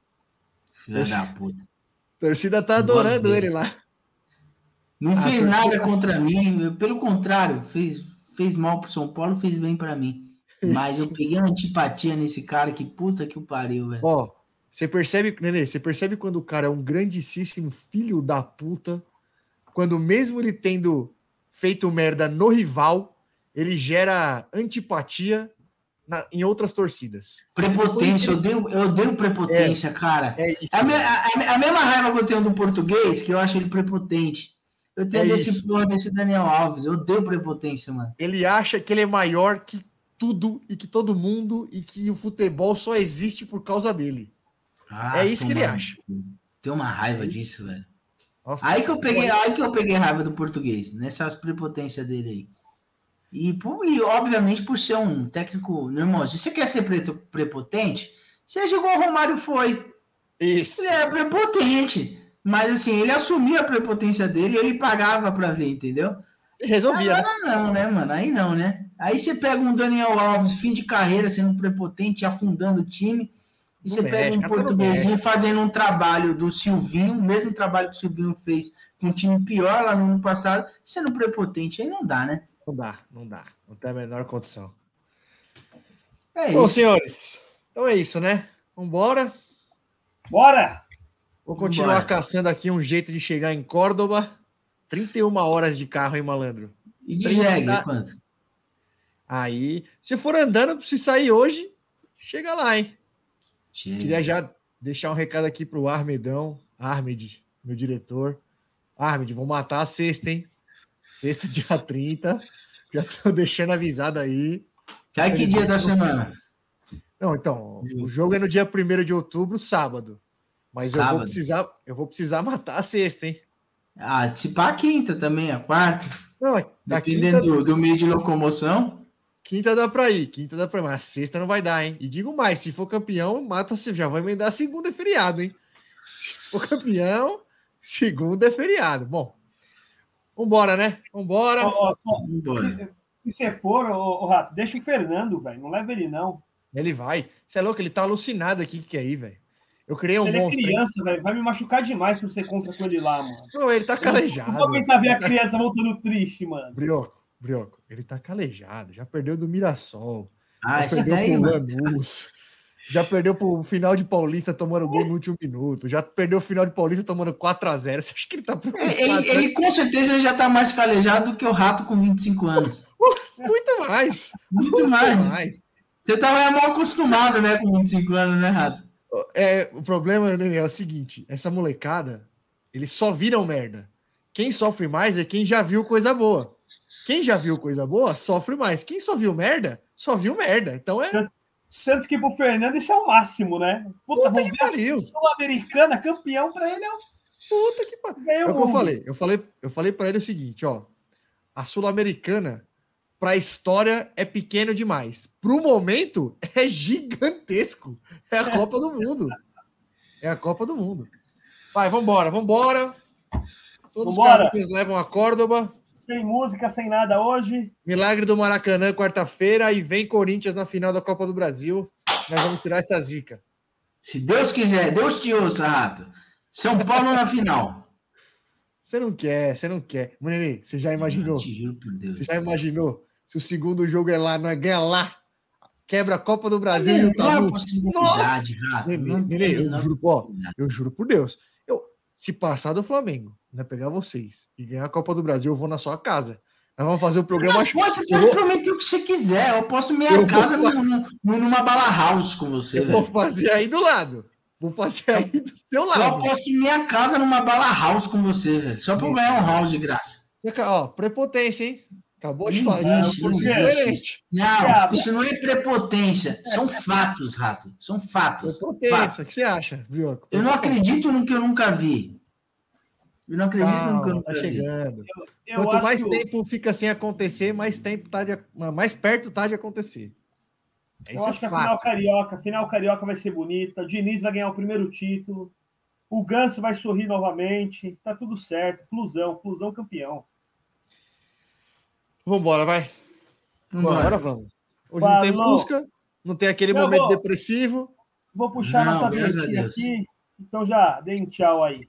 Filha da puta. A torcida tá adorando ele lá. Não Ah, fez torcida- nada contra mim, pelo contrário, fez, fez mal pro São Paulo, fez bem pra mim. Mas eu peguei uma antipatia nesse cara, que puta que o pariu, velho. Ó, você percebe, Nenê, você percebe quando o cara é um grandíssimo filho da puta, quando mesmo ele tendo feito merda no rival, ele gera antipatia na- em outras torcidas. Prepotência, eu odeio, eu odeio prepotência, cara. É isso. É a, me- a- a mesma raiva que eu tenho do português, que eu acho ele prepotente. Eu tenho É desse porra desse Daniel Alves. Eu odeio prepotência, mano. Ele acha que ele é maior que tudo e que todo mundo e que o futebol só existe por causa dele. Ah, É isso que ele toma- acha. Tem uma raiva É isso. disso, velho. Nossa, Aí que eu peguei, aí que eu peguei raiva do português, nessas prepotências dele aí. E, por- e, obviamente por ser um técnico, meu irmão, se você quer ser preto- prepotente, seja igual o Romário foi. Isso. Ele é prepotente. Mas assim, ele assumia a prepotência dele e ele pagava pra ver, entendeu? Resolvia, né? Agora não, né, mano? Aí não, né? Aí você pega um Daniel Alves, fim de carreira, sendo prepotente, afundando o time. E você pega um não portuguesinho fazendo um trabalho do Silvinho, o mesmo trabalho que o Silvinho fez com um time pior lá no ano passado, sendo prepotente. Aí não dá, né? Não dá, não dá. Não tem a menor condição. É Bom, isso. senhores, Então é isso, né? Vambora. Bora! Vou continuar Vambora. caçando aqui um jeito de chegar em Córdoba. 31 horas de carro, hein, malandro? E de Trinta- jegue, quanto? Aí, se for andando, se sair hoje, chega lá, hein? Chega. Queria já deixar um recado aqui pro Armedão, Armed, meu diretor. Armed, vou matar a sexta, hein? Sexta, dia 30. Já tô deixando avisado aí. Cai que dia da semana? Não, então, o jogo é no dia 1 de outubro, sábado. Mas eu vou Sábado. precisar, eu vou precisar matar a sexta, hein? Ah, se pá a quinta também, a quarta. Não, Dependendo quinta, do, do meio de locomoção. quinta dá pra ir, quinta dá pra ir, mas a sexta não vai dar, hein? E digo mais, se for campeão, mata se já vai emendar a segunda é feriado, hein? Se for campeão, segunda é feriado. Bom, vambora, né? Vambora. Ó, só- Vambora. se você for, ô, ô, Rato, deixa o Fernando, velho. Não leva ele, não. Ele vai. Você é louco? Ele tá alucinado aqui que é aí, velho. Eu criei um ele é monstro. hein? criança, velho. Vai me machucar demais pra você contra com ele lá, mano. Não, ele tá Não calejado. vou aguentar ver a criança voltando triste, mano. Brioco, Brioco, ele tá calejado. Já perdeu do Mirassol. Ah, já isso perdeu daí, pro mano. Lanús. Já perdeu pro final de Paulista tomando gol no último minuto. Já perdeu o final de Paulista tomando 4x0. Você acha que ele tá preocupado? Ele, ele- ele, com certeza já tá mais calejado do que o rato com 25 anos. Muito mais. Muito Muito mais. mais. Você tava mal acostumado, né, com 25 anos, né, rato? É, o problema Nenê, é o seguinte: essa molecada, eles só viram merda. Quem sofre mais é quem já viu coisa boa. Quem já viu coisa boa, sofre mais. Quem só viu merda, só viu merda. Então é. Tanto que pro Fernando isso é o máximo, né? Puta, Puta que pariu. Sul-Americana, campeão pra ele é o Puta que pariu. É o que eu falei. Eu falei, eu falei para ele o seguinte, ó. A Sul-Americana, para a história, é pequeno demais. Pro momento, é gigantesco. É a Copa do Mundo. É a Copa do Mundo. Vai, vambora, vambora. Todos Vambora. os caminhos levam a Córdoba. Sem música, sem nada hoje. Milagre do Maracanã, quarta-feira. E vem Corinthians na final da Copa do Brasil. Nós vamos tirar essa zica. Se Deus quiser, Deus te ouça, rato. São Paulo na final. Você não quer, você não quer. Munini, você já imaginou? Te juro por Deus. Você já imaginou? Se o segundo jogo é lá, não é ganha lá, quebra a Copa do Brasil e o Não há tabu. possibilidade, rato. Nenê, Nenê, eu juro, ó, eu juro por Deus. Eu, se passar do Flamengo, né, pegar vocês e ganhar a Copa do Brasil, eu vou na sua casa. Nós vamos fazer o programa. Eu pode vou, prometer o que você quiser. Eu posso minha Eu vou- casa num- num- numa bala house com você, eu vou fazer aí do lado. Vou fazer aí do seu Eu lado. aposto minha casa numa bala house com você, velho. Só pra eu ganhar um house de graça. Ó, prepotência, hein? Acabou de falar. ser existe. coerente. Não, isso não é prepotência. São fatos, rato. São fatos. Prepotência. Fatos. O que você acha, Brioco? Eu não acredito no que eu nunca vi. Eu não acredito no que eu Calma, nunca tá chegando. Eu Quanto acho mais que tempo fica sem acontecer, mais tempo tá de, mais perto tá de acontecer. Eu Isso acho que é a final carioca, a final carioca vai ser bonita. O Diniz vai ganhar o primeiro título. O Ganso vai sorrir novamente. Tá tudo certo. Flusão, Flusão campeão. Vambora, vai. Vambora. Agora vamos. Hoje não tem Falou. música, não tem aquele Eu momento vou. depressivo. Vou puxar Não, nossa graças a vinhetinha Deus. aqui. Então já dei um tchau aí.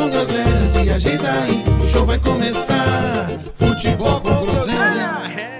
agenda aí, o show vai começar. Futebol com groselha.